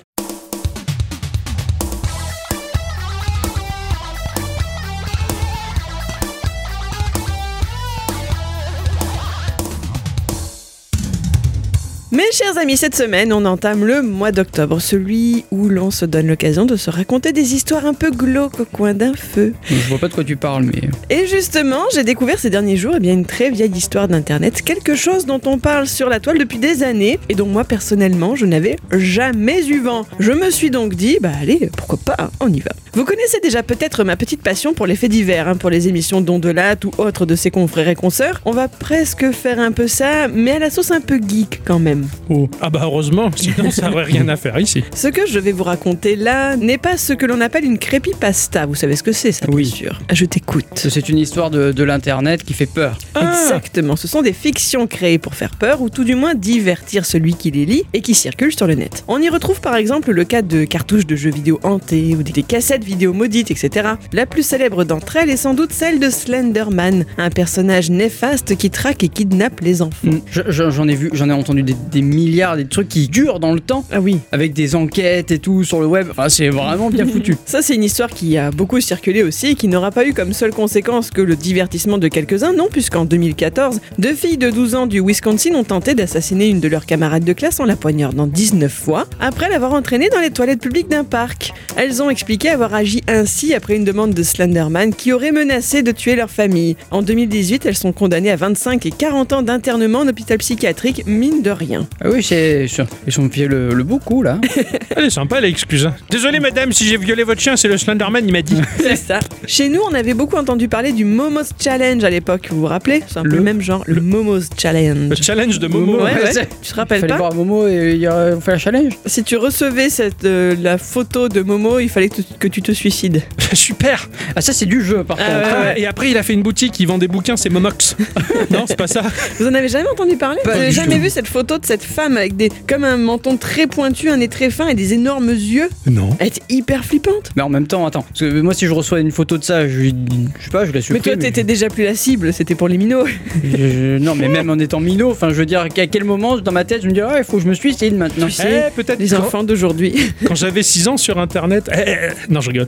Mes chers amis, cette semaine, on entame le mois d'octobre, celui où l'on se donne l'occasion de se raconter des histoires un peu glauques au coin d'un feu. Je vois pas de quoi tu parles, mais. Et justement, j'ai découvert ces derniers jours eh bien, une très vieille histoire d'Internet, quelque chose dont on parle sur la toile depuis des années et dont moi personnellement je n'avais jamais eu vent. Je me suis donc dit, bah allez, pourquoi pas, hein, on y va. Vous connaissez déjà peut-être ma petite passion pour les faits divers, hein, pour les émissions d'Ondelat ou autres de ses confrères et consoeurs. On va presque faire un peu ça, mais à la sauce un peu geek quand même. Oh. Ah bah heureusement, sinon ça aurait rien à faire ici. Ce que je vais vous raconter là n'est pas ce que l'on appelle une creepypasta. Vous savez ce que c'est, ça, Oui. bien sûr. Je t'écoute. C'est une histoire de, de l'internet qui fait peur. Ah. Exactement, ce sont des fictions créées pour faire peur ou tout du moins divertir celui qui les lit et qui circulent sur le net. On y retrouve par exemple le cas de cartouches de jeux vidéo hantés ou des cassettes de vidéos maudites, etc. La plus célèbre d'entre elles est sans doute celle de Slenderman, un personnage néfaste qui traque et kidnappe les enfants. Mm. Je- je- J'en ai vu, j'en ai entendu des, des milliards, des trucs qui durent dans le temps, Ah oui. avec des enquêtes et tout sur le web. Enfin, c'est vraiment bien foutu. Ça, c'est une histoire qui a beaucoup circulé aussi et qui n'aura pas eu comme seule conséquence que le divertissement de quelques-uns, non, puisqu'en 2014, deux filles de 12 ans du Wisconsin ont tenté d'assassiner une de leurs camarades de classe en la poignardant 19 fois, après l'avoir entraînée dans les toilettes publiques d'un parc. Elles ont expliqué avoir agi ainsi après une demande de Slenderman qui aurait menacé de tuer leur famille. En 2018, elles sont condamnées à 25 et 40 ans d'internement en hôpital psychiatrique, mine de rien. Ah oui, c'est, c'est- ils sont fait le, le beau coup là. Elle est sympa l'excuse. hein. Désolé madame si j'ai violé votre chien, c'est le Slenderman, il m'a dit. C'est ça. Chez nous, on avait beaucoup entendu parler du Momo's Challenge à l'époque, vous vous rappelez? C'est un peu Le- même genre, le, Momo's Challenge. Le challenge de Momo. Ouais, ouais. Tu te rappelles fallait pas? voir Momo et il y a- on fait la challenge. Si tu recevais cette, euh, la photo de Momo, il fallait que, que tu te suicides. Super. Ah ça c'est du jeu par Ah, contre. ouais, ouais. Et après il a fait une boutique, il vend des bouquins, c'est Momox. non, c'est pas ça. Vous en avez jamais entendu parler Pas Vous avez du jamais tout. vu cette photo de cette femme avec des comme un menton très pointu, un nez très fin et des énormes yeux Non. Elle était hyper flippante. Mais en même temps, attends, parce que moi si je reçois une photo de ça, je, lui- je sais pas, je la Mais supprime. toi, t'étais déjà plus la cible, c'était pour les minots. Je- non, mais même en étant minot, enfin, je veux dire, qu'à quel moment dans ma tête, je me dis, ah, il faut que je me suicide maintenant. Tu sais, Eh, peut-être Les quand- enfants d'aujourd'hui. Quand j'avais 6 ans sur internet. eh, eh, non, je rigole.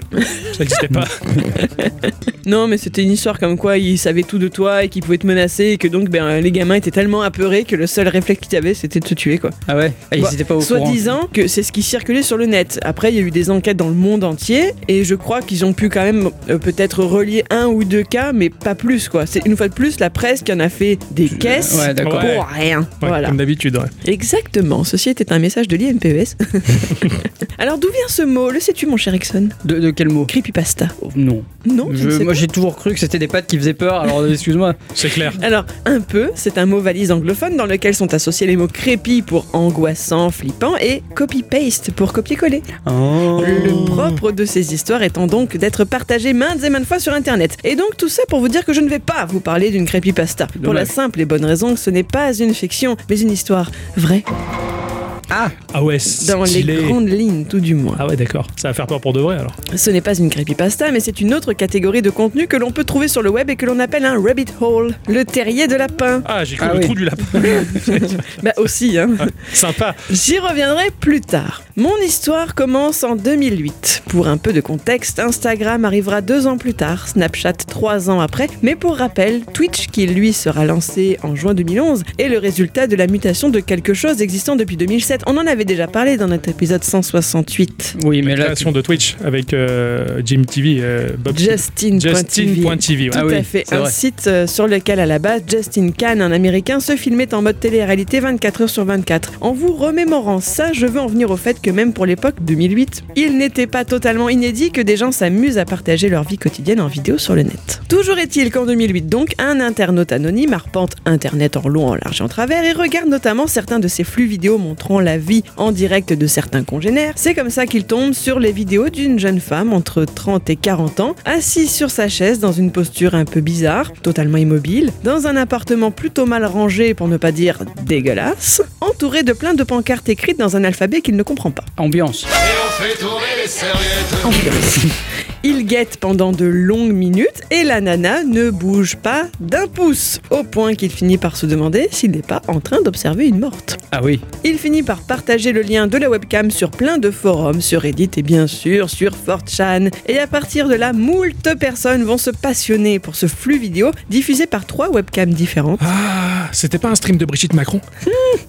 Ça n'existait pas. Non, mais c'était une histoire comme quoi ils savaient tout de toi et qu'ils pouvaient te menacer et que donc ben, les gamins étaient tellement apeurés que le seul réflexe qu'ils avaient c'était de se tuer quoi. Ah ouais? Ah, Ils Bah, étaient pas au Soit courant. disant que c'est ce qui circulait sur le net. Après, il y a eu des enquêtes dans le monde entier et je crois qu'ils ont pu quand même euh, peut-être relier un ou deux cas, mais pas plus quoi. C'est une fois de plus la presse qui en a fait des caisses ouais, pour Ouais. rien. Ouais, voilà. Comme d'habitude. ouais. Exactement. Ceci était un message de l'INPES. Alors d'où vient ce mot? Le sais-tu mon cher Exxon De, de quel mot Creepypasta. Oh, Non. Non, tu Je- moi j'ai toujours cru que c'était des pattes qui faisaient peur, alors excuse-moi. C'est clair. Alors, un peu, c'est un mot valise anglophone dans lequel sont associés les mots crépi pour angoissant, flippant et copy-paste pour copier-coller. Oh. Le propre de ces histoires étant donc d'être partagées maintes et maintes fois sur internet. Et donc tout ça pour vous dire que je ne vais pas vous parler d'une creepypasta. Pour la simple et bonne raison que ce n'est pas une fiction, mais une histoire vraie, Ah Ah ouais, dans stylé. les grandes lignes tout du moins. Ah ouais, d'accord. Ça va faire peur pour de vrai alors. Ce n'est pas une creepypasta, mais c'est une autre catégorie de contenu que l'on peut trouver sur le web et que l'on appelle un rabbit hole, le terrier de lapin. Ah, j'ai cru Ah le oui. trou du lapin. Bah aussi, hein. Sympa. J'y reviendrai plus tard. Mon histoire commence en 2008. Pour un peu de contexte, Instagram arrivera deux ans plus tard, Snapchat trois ans après, mais pour rappel, Twitch, qui lui sera lancé en juin 2011, est le résultat de la mutation de quelque chose existant depuis 2007. On en avait déjà parlé dans notre épisode 168. Oui, mais là. Création de Twitch avec euh, Jim TV, euh, Bob Justin.tv. Justin.tv. Tout Ouais. Ah oui, à fait, un vrai. site euh, sur lequel à la base Justin Khan, un américain, se filmait en mode télé-réalité 24 heures sur 24. En vous remémorant ça, je veux en venir au fait que même pour l'époque 2008, il n'était pas totalement inédit que des gens s'amusent à partager leur vie quotidienne en vidéo sur le net. Toujours est-il qu'en 2008 donc, un internaute anonyme arpente internet en long, en large et en travers et regarde notamment certains de ces flux vidéo montrant la vie en direct de certains congénères. C'est comme ça qu'il tombe sur les vidéos d'une jeune femme entre 30 et 40 ans, assise sur sa chaise dans une posture un peu bizarre, totalement immobile, dans un appartement plutôt mal rangé pour ne pas dire dégueulasse, entouré de plein de pancartes écrites dans un alphabet qu'il ne comprend pas. Ambiance. Ambiance. Il guette pendant de longues minutes et la nana ne bouge pas d'un pouce, au point qu'il finit par se demander s'il n'est pas en train d'observer une morte. Ah oui. Il finit par partager le lien de la webcam sur plein de forums, sur Reddit et bien sûr sur 4chan. Et à partir de là, moult personnes vont se passionner pour ce flux vidéo diffusé par trois webcams différentes. Ah, c'était pas un stream de Brigitte Macron?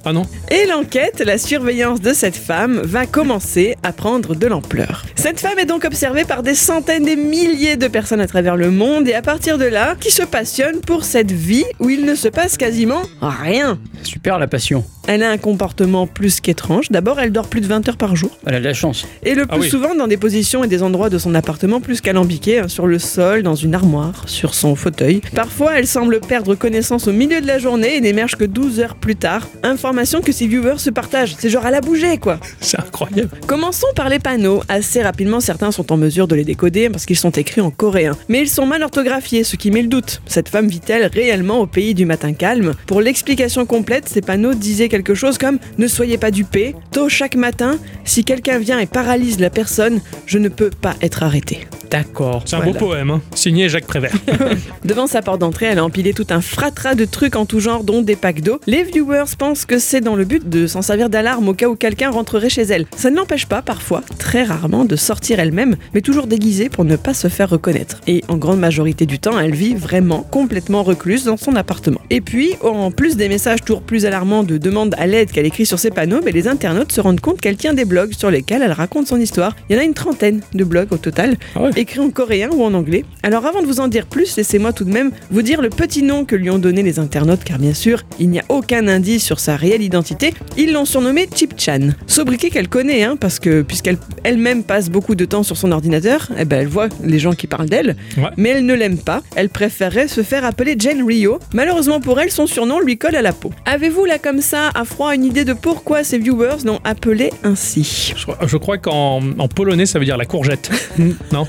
Ah non Et l'enquête, la surveillance de cette femme va commencer à prendre de l'ampleur. Cette femme est donc observée par des centaines, des milliers de personnes à travers le monde et à partir de là, qui se passionnent pour cette vie où il ne se passe quasiment rien. Super la passion. Elle a un comportement plus qu'étrange. D'abord, elle dort plus de 20 heures par jour. Elle a de la chance. Et le Ah plus oui. souvent dans des positions et des endroits de son appartement plus qu'alambiqués, hein, sur le sol, dans une armoire, sur son fauteuil. Parfois, elle semble perdre connaissance au milieu de la journée et n'émerge que 12 heures plus tard. Information que ses viewers se partagent. C'est genre à la bouger, quoi. C'est incroyable. Commençons par les panneaux. Assez rapidement, certains sont en mesure de les décoder parce qu'ils sont écrits en coréen. Mais ils sont mal orthographiés, ce qui met le doute. Cette femme vit-elle réellement au pays du matin calme Pour l'explication complète, ces panneaux disaient quelque chose comme Ne soyez pas dupés, tôt chaque matin, si quelqu'un vient et paralyse la personne, je ne peux pas être arrêté. D'accord. C'est un Voilà. beau poème, hein. signé Jacques Prévert. Devant sa porte d'entrée, elle a empilé tout un fratras de trucs en tout genre, dont des packs d'eau. Les viewers pensent que c'est dans le but de s'en servir d'alarme au cas où quelqu'un rentrerait chez elle. Ça ne l'empêche pas, parfois, très rarement, de sortir elle-même, mais toujours déguisée pour ne pas se faire reconnaître. Et en grande majorité du temps, elle vit vraiment complètement recluse dans son appartement. Et puis, en plus des messages toujours plus alarmants de demandes à l'aide qu'elle écrit sur ses panneaux, mais les internautes se rendent compte qu'elle tient des blogs sur lesquels elle raconte son histoire. Il y en a une trentaine de blogs au total, Ah ouais. Écrits en coréen ou en anglais. Alors avant de vous en dire plus, laissez-moi tout de même vous dire le petit nom que lui ont donné les internautes, car bien sûr, il n'y a aucun indice sur sa réelle identité. Ils l'ont surnommé Chip Chan. Sobriquet qu'elle connaît, hein, parce que puisqu'elle elle-même passe beaucoup de temps sur son ordinateur, eh ben, elle voit les gens qui parlent d'elle, Ouais. mais elle ne l'aime pas. Elle préférerait se faire appeler Jane Rio. Malheureusement pour elle, son surnom lui colle à la peau. Avez-vous là comme ça, à froid, une idée de pourquoi ses viewers l'ont appelée ainsi? Je, crois- je crois qu'en en polonais, ça veut dire la courgette. non?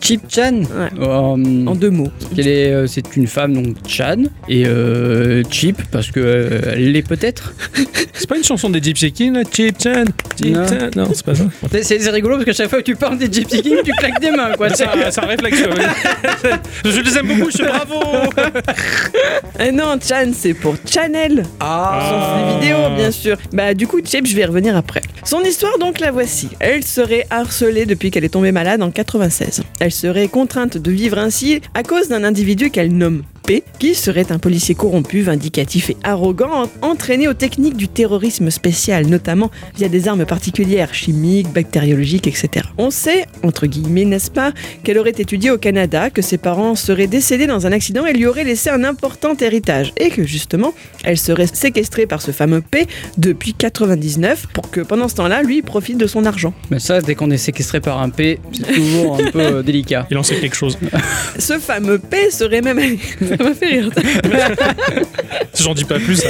Chip Chan. Euh, En deux mots. euh, c'est une femme donc Chan et euh, Chip parce que euh, elle l'est peut-être. C'est pas une chanson des Gypsy Kings, là Chip Chan Chip Non. Chan Non, c'est pas ça. C'est, c'est- c'est rigolo parce qu'à chaque fois que tu parles des Gypsy Kings, tu claques des mains quoi. Ça, ça réflexe. ouais. je les aime beaucoup, monsieur, bravo Eh non, Chan, c'est pour Channel. Ah. Son vidéo, bien sûr. Bah, du coup, Chip, je vais y revenir après. Son histoire, donc, la voici. Elle serait harcelée depuis qu'elle est tombée malade en 96. Elle serait contrainte de vivre ainsi à cause d'un individu qu'elle nomme P, qui serait un policier corrompu, vindicatif et arrogant, en- entraîné aux techniques du terrorisme spécial, notamment via des armes particulières, chimiques, bactériologiques, etc. On sait, entre guillemets, n'est-ce pas, qu'elle aurait étudié au Canada, que ses parents seraient décédés dans un accident et lui auraient laissé un important héritage, et que justement, elle serait séquestrée par ce fameux P depuis 99 pour que pendant ce temps-là, lui profite de son argent. Mais ça, dès qu'on est séquestré par un P, c'est toujours un peu euh, délicat. Il en sait quelque chose. Ce fameux P serait même... Ça m'a fait rire. J'en dis pas plus. ça.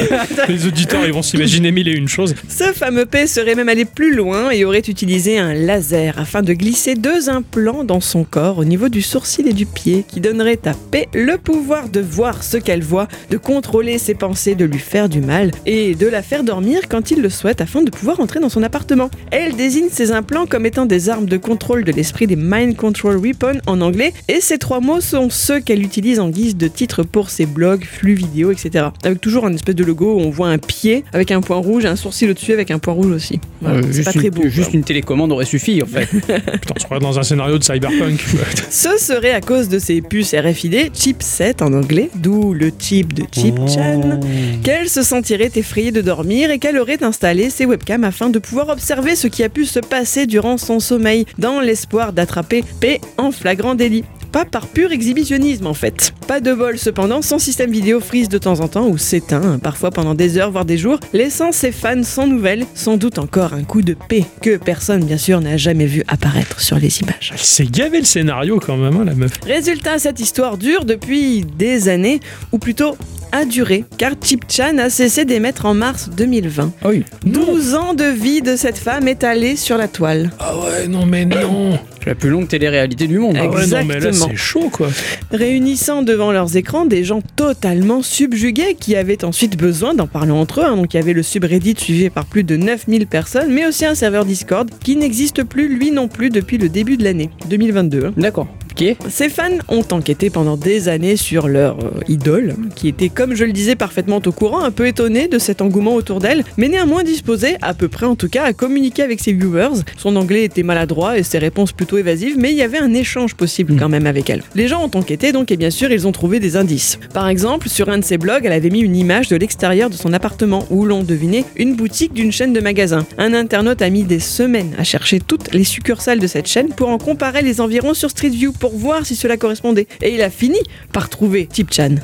Les auditeurs, ils vont s'imaginer mille et une choses. Ce fameux P serait même allé plus loin et aurait utilisé un laser afin de glisser deux implants dans son corps au niveau du sourcil et du pied qui donnerait à P le pouvoir de voir ce qu'elle voit, de contrôler ses pensées, de lui faire du mal et de la faire dormir quand il le souhaite afin de pouvoir entrer dans son appartement. Elle désigne ces implants comme étant des armes de contrôle de l'esprit des Mind Control Weapons en anglais et ces trois mots sont ceux qu'elle utilise en guise de titre pour ses blogs, flux vidéo, etc. Avec toujours un espèce de logo où on voit un pied avec un point rouge et un sourcil au-dessus avec un point rouge aussi. Voilà, Euh, c'est pas très beau. juste une télécommande aurait suffi en fait. Putain, on se croirait dans un scénario de cyberpunk. Ce serait à cause de ces puces RFID, chipset en anglais, d'où le chip de Chip Chan, qu'elle se sentirait effrayée de dormir et qu'elle aurait installé ses webcams afin de pouvoir observer ce qui a pu se passer durant son sommeil, dans l'espoir d'attraper P en flagrant délit. Pas par pur exhibitionnisme en fait. Pas de bol cependant, son système vidéo frise de temps en temps ou s'éteint, hein, parfois pendant des heures voire des jours, laissant ses fans sans nouvelles, sans doute encore un coup de P que personne bien sûr n'a jamais vu apparaître sur les images. Elle s'est gavé le scénario quand même, hein, la meuf. Résultat, cette histoire dure depuis des années, ou plutôt a duré, car Chip Chan a cessé d'émettre en mars 2020. Ah oui. 12 ans de vie de cette femme étalée sur la toile. Ah ouais, non mais non. C'est la plus longue télé-réalité du monde. Ah ouais, non mais là C'est chaud quoi. Réunissant devant leurs écrans des gens totalement subjugués qui avaient ensuite besoin d'en parler entre eux. hein. Donc il y avait le subreddit suivi par plus de 9000 personnes, mais aussi un serveur Discord qui n'existe plus lui non plus depuis le début de l'année 2022. hein. D'accord. Ok. Ces fans ont enquêté pendant des années sur leur euh, idole, qui était, comme je le disais, parfaitement au courant, un peu étonné de cet engouement autour d'elle, mais néanmoins disposé, à peu près en tout cas, à communiquer avec ses viewers. Son anglais était maladroit et ses réponses plutôt évasives, mais il y avait un échange possible quand même avec elle. Les gens ont enquêté donc, et bien sûr, ils ont trouvé des indices. Par exemple, sur un de ses blogs, elle avait mis une image de l'extérieur de son appartement, où l'on devinait une boutique d'une chaîne de magasins. Un internaute a mis des semaines à chercher toutes les succursales de cette chaîne pour en comparer les environs sur Street View pour voir si cela correspondait. Et il a fini par trouver Tip Chan.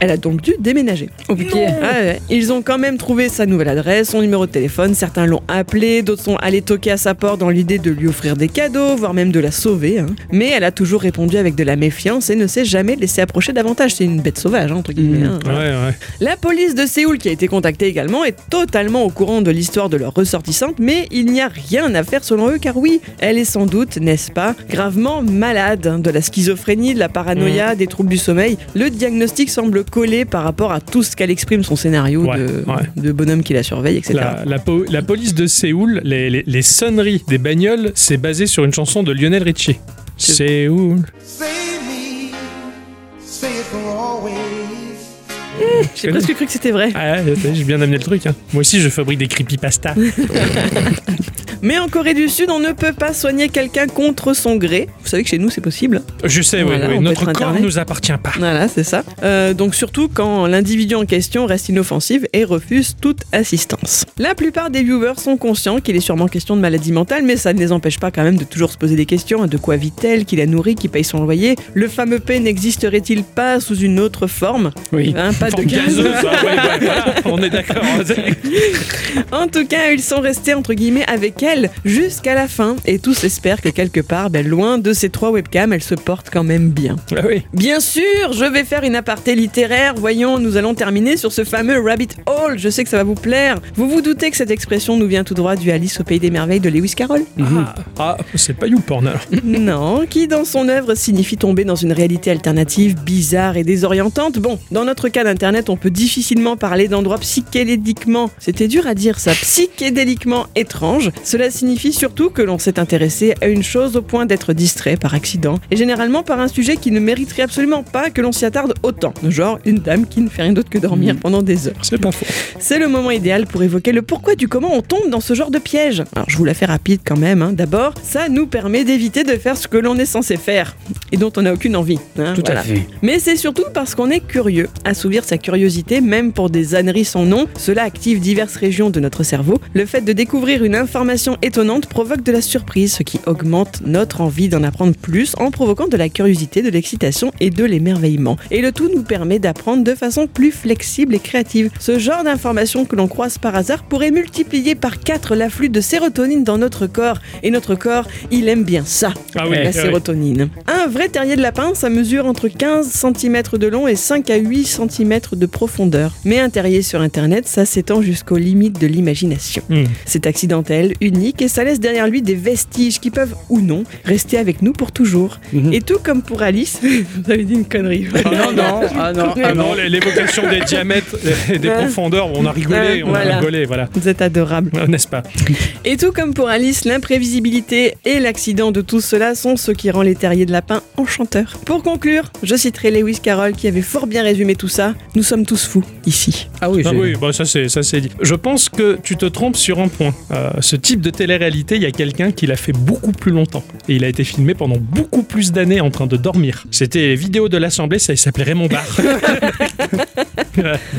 Elle a donc dû déménager. Ah ouais. Ils ont quand même trouvé sa nouvelle adresse, son numéro de téléphone, certains l'ont appelé, d'autres sont allés toquer à sa porte dans l'idée de lui offrir des cadeaux, voire même de la sauver. hein. Mais elle a toujours répondu avec de la méfiance et ne s'est jamais laissé approcher davantage. C'est une bête sauvage, hein, entre guillemets. Mmh. hein. Ouais, ouais. La police de Séoul, qui a été contactée également, est totalement au courant de l'histoire de leur ressortissante, mais il n'y a rien à faire selon eux, car oui, elle est sans doute, n'est-ce pas, gravement malade hein, de la schizophrénie, de la paranoïa, des troubles du sommeil. Le diagnostic semble collé par rapport à tout ce qu'elle exprime son scénario Ouais, de, ouais. de bonhomme qui la surveille, etc. La, la po- la police de Séoul, les, les- les sonneries des bagnoles, c'est basé sur une chanson de Lionel Richie. Séoul. Save me, always. J'ai presque cru que c'était vrai. Ah, j'ai bien amené le truc. hein. Moi aussi, je fabrique des creepypasta. Mais en Corée du Sud, on ne peut pas soigner quelqu'un contre son gré. Vous savez que chez nous, c'est possible. Je sais, Voilà, oui, notre corps internet. nous appartient pas. Voilà, c'est ça. Euh, donc surtout quand l'individu en question reste inoffensif et refuse toute assistance. La plupart des viewers sont conscients qu'il est sûrement question de maladie mentale, mais ça ne les empêche pas quand même de toujours se poser des questions. De quoi vit-elle Qui la nourrit Qui paye son loyer Le fameux P n'existerait-il pas sous une autre forme? Oui. Hein, Pas de Forme gaz. gazeuse, hein, ouais, ouais, voilà, on est d'accord. En tout cas, ils sont restés entre guillemets avec elle jusqu'à la fin et tous espèrent que quelque part, ben, loin de ces trois webcams, elle se porte quand même bien. Ah oui. Bien sûr, je vais faire une aparté littéraire. Voyons, nous allons terminer sur ce fameux rabbit hole. Je sais que ça va vous plaire. Vous vous doutez que cette expression nous vient tout droit du Alice au pays des merveilles de Lewis Carroll? Ah, ah, c'est pas YouPorn alors. Non, qui dans son œuvre signifie tomber dans une réalité alternative, bizarre et désorientante. Bon, dans notre cas d'internet, on peut difficilement parler d'endroits psychédéliquement, c'était dur à dire ça, psychédéliquement étranges. Cela signifie surtout que l'on s'est intéressé à une chose au point d'être distrait par accident, et généralement par un sujet qui ne mériterait absolument pas que l'on s'y attarde autant. Genre une dame qui ne fait rien d'autre que dormir pendant des heures. C'est pas faux. C'est le moment idéal pour évoquer le pourquoi du comment on tombe dans ce genre de piège. Alors je vous la fais rapide quand même. hein. D'abord, ça nous permet d'éviter de faire ce que l'on est censé faire et dont on n'a aucune envie. hein, Tout voilà. à fait. Mais c'est surtout parce qu'on est curieux. Assouvir sa curiosité, même pour des âneries sans nom, cela active diverses régions de notre cerveau. Le fait de découvrir une information étonnante provoque de la surprise, ce qui augmente notre envie d'en apprendre plus en provoquant de la curiosité, de l'excitation et de l'émerveillement. Et le tout nous permet d'apprendre de façon plus flexible et créative. Ce genre d'informations que l'on croise par hasard pourrait multiplier par 4 l'afflux de sérotonine dans notre corps. Et notre corps, il aime bien ça, Ah oui, la oui. sérotonine. Un vrai terrier de lapin, ça mesure entre 15 cm de long et 5 à 8 cm de profondeur. Mais un terrier sur Internet, ça s'étend jusqu'aux limites de l'imagination. Hmm. C'est accidentel, unique et ça laisse derrière lui des vestiges qui peuvent ou non rester avec nous pour toujours. Mhm. Et tout comme pour Alice, vous avez dit une connerie. Ah non, non, ah non, Ah ah non, l'é- l'évocation des diamètres et des profondeurs, on a rigolé, Ouais, on a rigolé, voilà. Vous êtes adorable. Euh, N'est-ce pas? Et tout comme pour Alice, l'imprévisibilité et l'accident de tout cela sont ce qui rend les terriers de lapin enchanteurs. Pour conclure, je citerai Lewis Carroll qui avait fort bien résumé tout ça. Nous sommes tous fous ici. Ah oui, Ah oui, bah ça c'est ça c'est dit. Je pense que tu te trompes sur un point. Euh, ce type de télé-réalité, il y a quelqu'un qui l'a fait beaucoup plus longtemps et il a été filmé pendant beaucoup plus d'années en train de dormir. C'était les vidéos de l'Assemblée, ça il s'appelait Raymond Barre.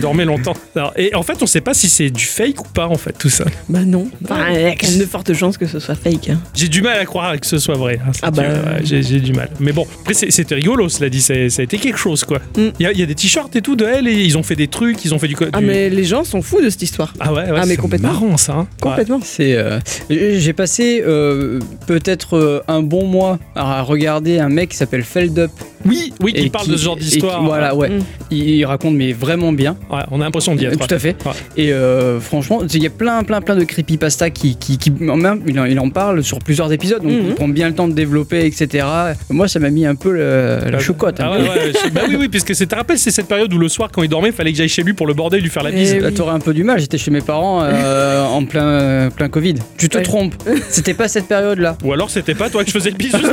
Dormait longtemps. Alors, et en fait, on sait pas si c'est du fake ou pas en fait tout ça. Bah non. Enfin, il y a quand même de fortes chances que ce soit fake. hein. J'ai du mal à croire que ce soit vrai. hein, Ah bah. j'ai du mal. Mais bon, après c'était rigolo, cela dit, ça a été quelque chose quoi. Il Mm. y, il y a des t-shirts et tout de elle ils ont fait des trucs, ils ont fait du. Ah du- mais les gens sont fous de cette histoire. Ah ouais, ouais Ah, mais c'est complètement. marrant ça. hein. Ouais. Complètement. C'est, euh, j'ai passé euh, peut-être euh, un bon mois à regarder un mec qui s'appelle Feldup. Oui, oui, qui parle qui- de ce genre qui- d'histoire. Voilà, ouais. Mm. Il, il raconte mais vraiment bien. Ouais, on a l'impression d'y être. Tout à fait. Ouais. Et euh, franchement, il y a plein, plein, plein de creepypasta qui, qui, qui en même, il, en, il en parle sur plusieurs épisodes, donc Mhm. il prend bien le temps de développer, etc. Moi, ça m'a mis un peu le- la chocotte. Ah un ouais, ouais, bah oui, oui, puisque c'est, te rappelles, c'est cette période où le soir, quand il dormait, il fallait que j'aille chez lui pour le border et lui faire la bise. Eh Là, oui. t'aurais un peu du mal. J'étais chez mes parents euh, en plein, plein Covid. Tu te Ouais. trompes. C'était pas cette période-là. Ou alors c'était pas toi que je faisais le bise juste.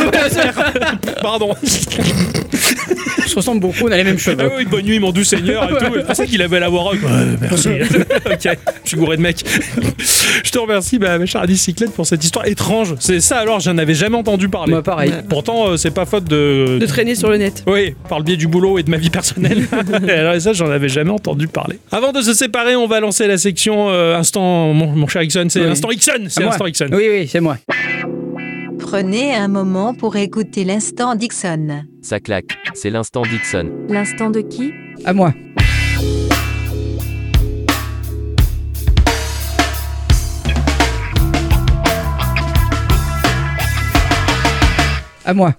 Pardon. On se ressemble beaucoup. On a les mêmes Ah cheveux. oui, bonne nuit, mon doux seigneur et tout. Je pensais qu'il avait la voix rock. Ouais, merci. ok, je suis gouré de mec. je te remercie, bah, ma chère Alice Cyclette, pour cette histoire étrange. C'est ça alors, j'en avais jamais entendu parler. Moi, pareil. Pourtant, euh, c'est pas faute de. De traîner sur le net. Oui, par le biais du boulot et de ma vie personnelle. Et Alors ça, j'en avais jamais entendu parler. Avant de se séparer, on va lancer la section euh, instant, mon, mon cher Ixon, c'est Oui. instant Ixon, c'est instant Ixon. Oui, oui, c'est moi. Prenez un moment pour écouter l'instant Dixon. Ça claque, c'est l'instant Dixon. L'instant de qui? À moi. À moi.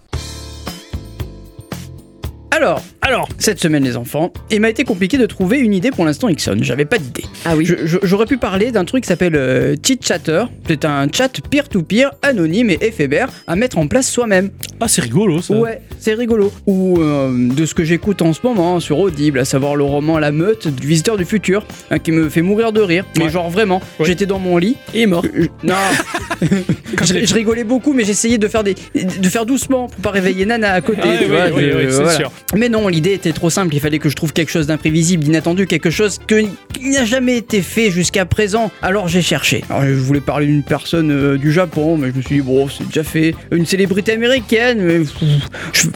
Alors, Alors, Cette semaine, les enfants, il m'a été compliqué de trouver une idée pour l'instant Ixon. J'avais pas d'idée. Ah oui. J'aurais pu parler d'un truc qui s'appelle euh, Chit Chatter. C'est un chat peer-to-peer, anonyme et éphémère à mettre en place soi-même. ah, c'est rigolo ça. Ouais, c'est rigolo. Ou euh, de ce que j'écoute en ce moment sur Audible, à savoir le roman La Meute du Visiteur du Futur, hein, qui me fait mourir de rire. Mais Ouais. genre vraiment, Ouais. j'étais dans mon lit. Il est mort. je- non, je, je rigolais beaucoup, mais j'essayais de faire des, de faire doucement pour pas réveiller Nana à côté. Ah ouais, tu vois, ouais, ouais, je- ouais, c'est voilà. sûr. Mais non, l'idée était trop simple. Il fallait que je trouve quelque chose d'imprévisible, d'inattendu, quelque chose que, qui n'a jamais été fait jusqu'à présent. Alors j'ai cherché. Alors, je voulais parler d'une personne euh, du Japon, mais je me suis dit, bon, c'est déjà fait. Une célébrité américaine, mais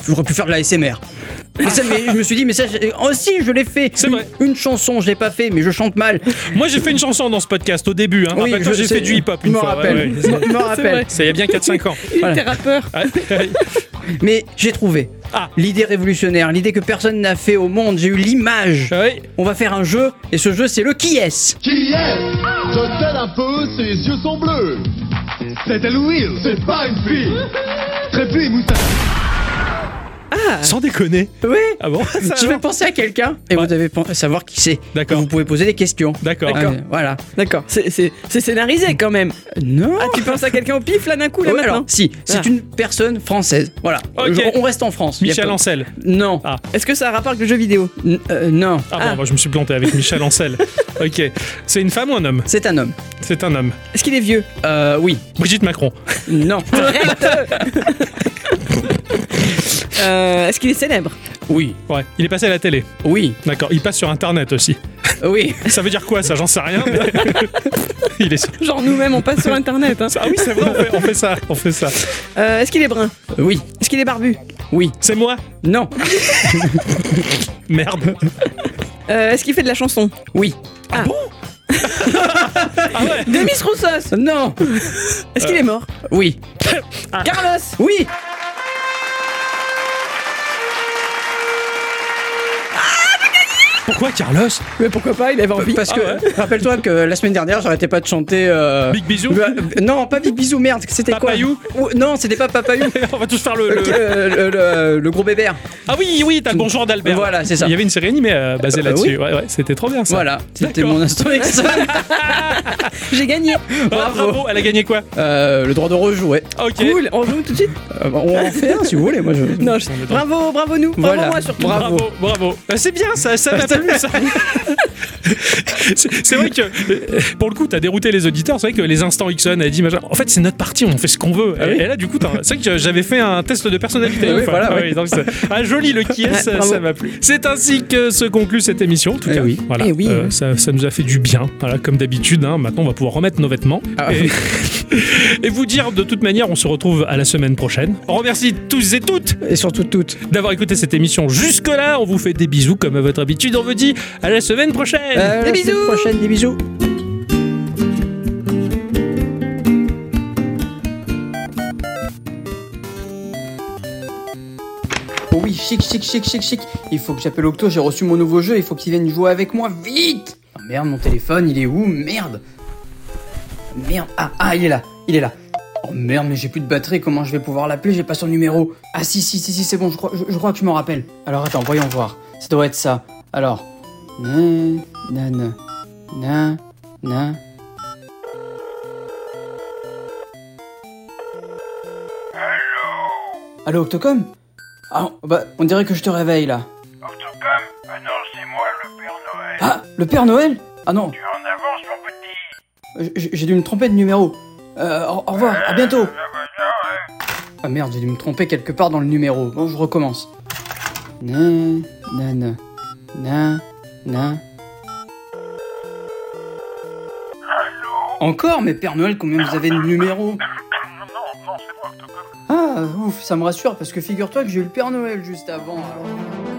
j'aurais pu faire de la SMR. Mais, ça, mais je me suis dit, mais ça, j'ai- oh si, je l'ai fait. C'est vrai. Une, une chanson, je l'ai pas fait, mais je chante mal. Moi, j'ai fait une chanson dans ce podcast au début. Hein. Oui, j'ai fait du hip-hop Je une me fois. rappelle. ouais, ouais. Je me rappelle. il y a bien 4-5 ans. Il Voilà. était rappeur. Mais j'ai trouvé. Ah. L'idée révolutionnaire, l'idée que personne n'a fait au monde. J'ai eu l'image. Ouais. On va faire un jeu, et ce jeu, c'est le qui est Qui est Je t'aide un peu, ses yeux sont bleus. C'est Louise, c'est pas une fille. Trépu, moustache. Sans déconner. Oui. Ah bon Ça Je vais penser à quelqu'un et Ouais. vous devez savoir qui c'est. D'accord. Vous pouvez poser des questions. D'accord. Ah, voilà. D'accord. C'est- C'est c'est scénarisé quand même. Non. Ah, tu penses à quelqu'un au pif là d'un coup là maintenant alors, si, c'est Ah. une personne française. Voilà. Ok. Je- on reste en France. Michel Ancel. Non. Ah. Est-ce que ça a rapport avec le jeu vidéo N- euh, non. Ah, Ah. bon, moi je me suis planté avec Michel Ancel. ok. C'est une femme ou un homme C'est un homme. C'est un homme. Est-ce qu'il est vieux Euh, oui. Brigitte Macron. Non. Euh, Est-ce qu'il est célèbre? Oui. Ouais. Il est passé à la télé. Oui. D'accord. Il passe sur Internet aussi. Oui. Ça veut dire quoi ça? J'en sais rien. mais- il est. sur- Genre nous-mêmes on passe sur internet. hein. Ah oui, c'est vrai. On fait, on fait ça. On fait ça. Euh, Est-ce qu'il est brun? Oui. Est-ce qu'il est barbu? Oui. C'est moi? Non. Merde. Euh, Est-ce qu'il fait de la chanson? Oui. Ah ouais. Demis Roussos Non. Est-ce qu'il est mort? Oui. Carlos Oui. Pourquoi Carlos Mais pourquoi pas, il avait envie. Parce Ah que rappelle-toi que la semaine dernière, j'arrêtais pas de chanter. euh, Big bisou. bah, non, pas Big Bisou, merde. C'était quoi Papayou Ou- Non, c'était pas Papayou. On va tous faire le. Le- euh, le, le- le gros bébert. Ah oui, oui, t'as le bonjour d'Albert. Voilà, c'est ça. Il y avait une série animée euh, basée Euh, là-dessus. Ouais, ouais, c'était trop bien ça. Voilà, c'était mon instant. J'ai gagné. Ah, bravo. Elle a gagné quoi Euh, le droit de rejouer. Ok. Cool, on joue tout de suite Euh, on en fait un si vous voulez. Moi, je... Non, je- bravo, bravo nous, bravo Voilà. moi surtout. Bravo. Bravo, bravo. C'est bien, ça, ça ça. C'est vrai que, pour le coup, t'as dérouté les auditeurs. C'est vrai que les instants Ixon a dit, machin, en fait, c'est notre partie, on fait ce qu'on veut. Ah et, oui et là, du coup, c'est vrai que j'avais fait un test de personnalité. Ah oui, voilà, Ah oui, donc ah, joli le qui est, ça m'a plu. C'est ainsi que se conclut cette émission. En tout Eh cas, oui. voilà, Eh oui. Euh, ça, ça nous a fait du bien. Voilà, comme d'habitude. hein. maintenant, on va pouvoir remettre nos vêtements. Ah. Et, et vous dire, de toute manière, on se retrouve à la semaine prochaine. On remercie tous et toutes Et surtout toutes. d'avoir écouté cette émission jusque-là. On vous fait des bisous comme à votre habitude. On vous dit à la semaine prochaine. Euh, Des la semaine bisous. prochaine, des bisous. Oh oui, chic, chic, chic, chic, chic. Il faut que j'appelle Octo, j'ai reçu mon nouveau jeu, il faut qu'il vienne jouer avec moi, vite Ah, Merde, mon téléphone, il est où? Merde Merde, ah, ah, il est là, il est là. Oh merde, mais j'ai plus de batterie, comment je vais pouvoir l'appeler? J'ai pas son numéro. Ah si, si, si, si, c'est bon, je crois, je, je crois que je m'en rappelle. Alors attends, voyons voir. Ça doit être ça. Alors... Nan, nan, nan, nan. Allô Octocom? Ah, bah, on dirait que je te réveille là. Octocom Ah non, c'est moi, le Père Noël. Ah, le Père Noël? Ah non, Tu en avances, mon petit j- j'ai dû me tromper de numéro. Euh, au, au revoir, à bientôt. Ah non, hein. Ah merde, j'ai dû me tromper quelque part dans le numéro. Bon, je recommence. Nan, nan, nan, nan. Encore Mais Père Noël, combien vous avez de numéros Non, non, non, c'est moi, Octocom. Ah, ouf, ça me rassure parce que figure-toi que j'ai eu le Père Noël juste avant. alors.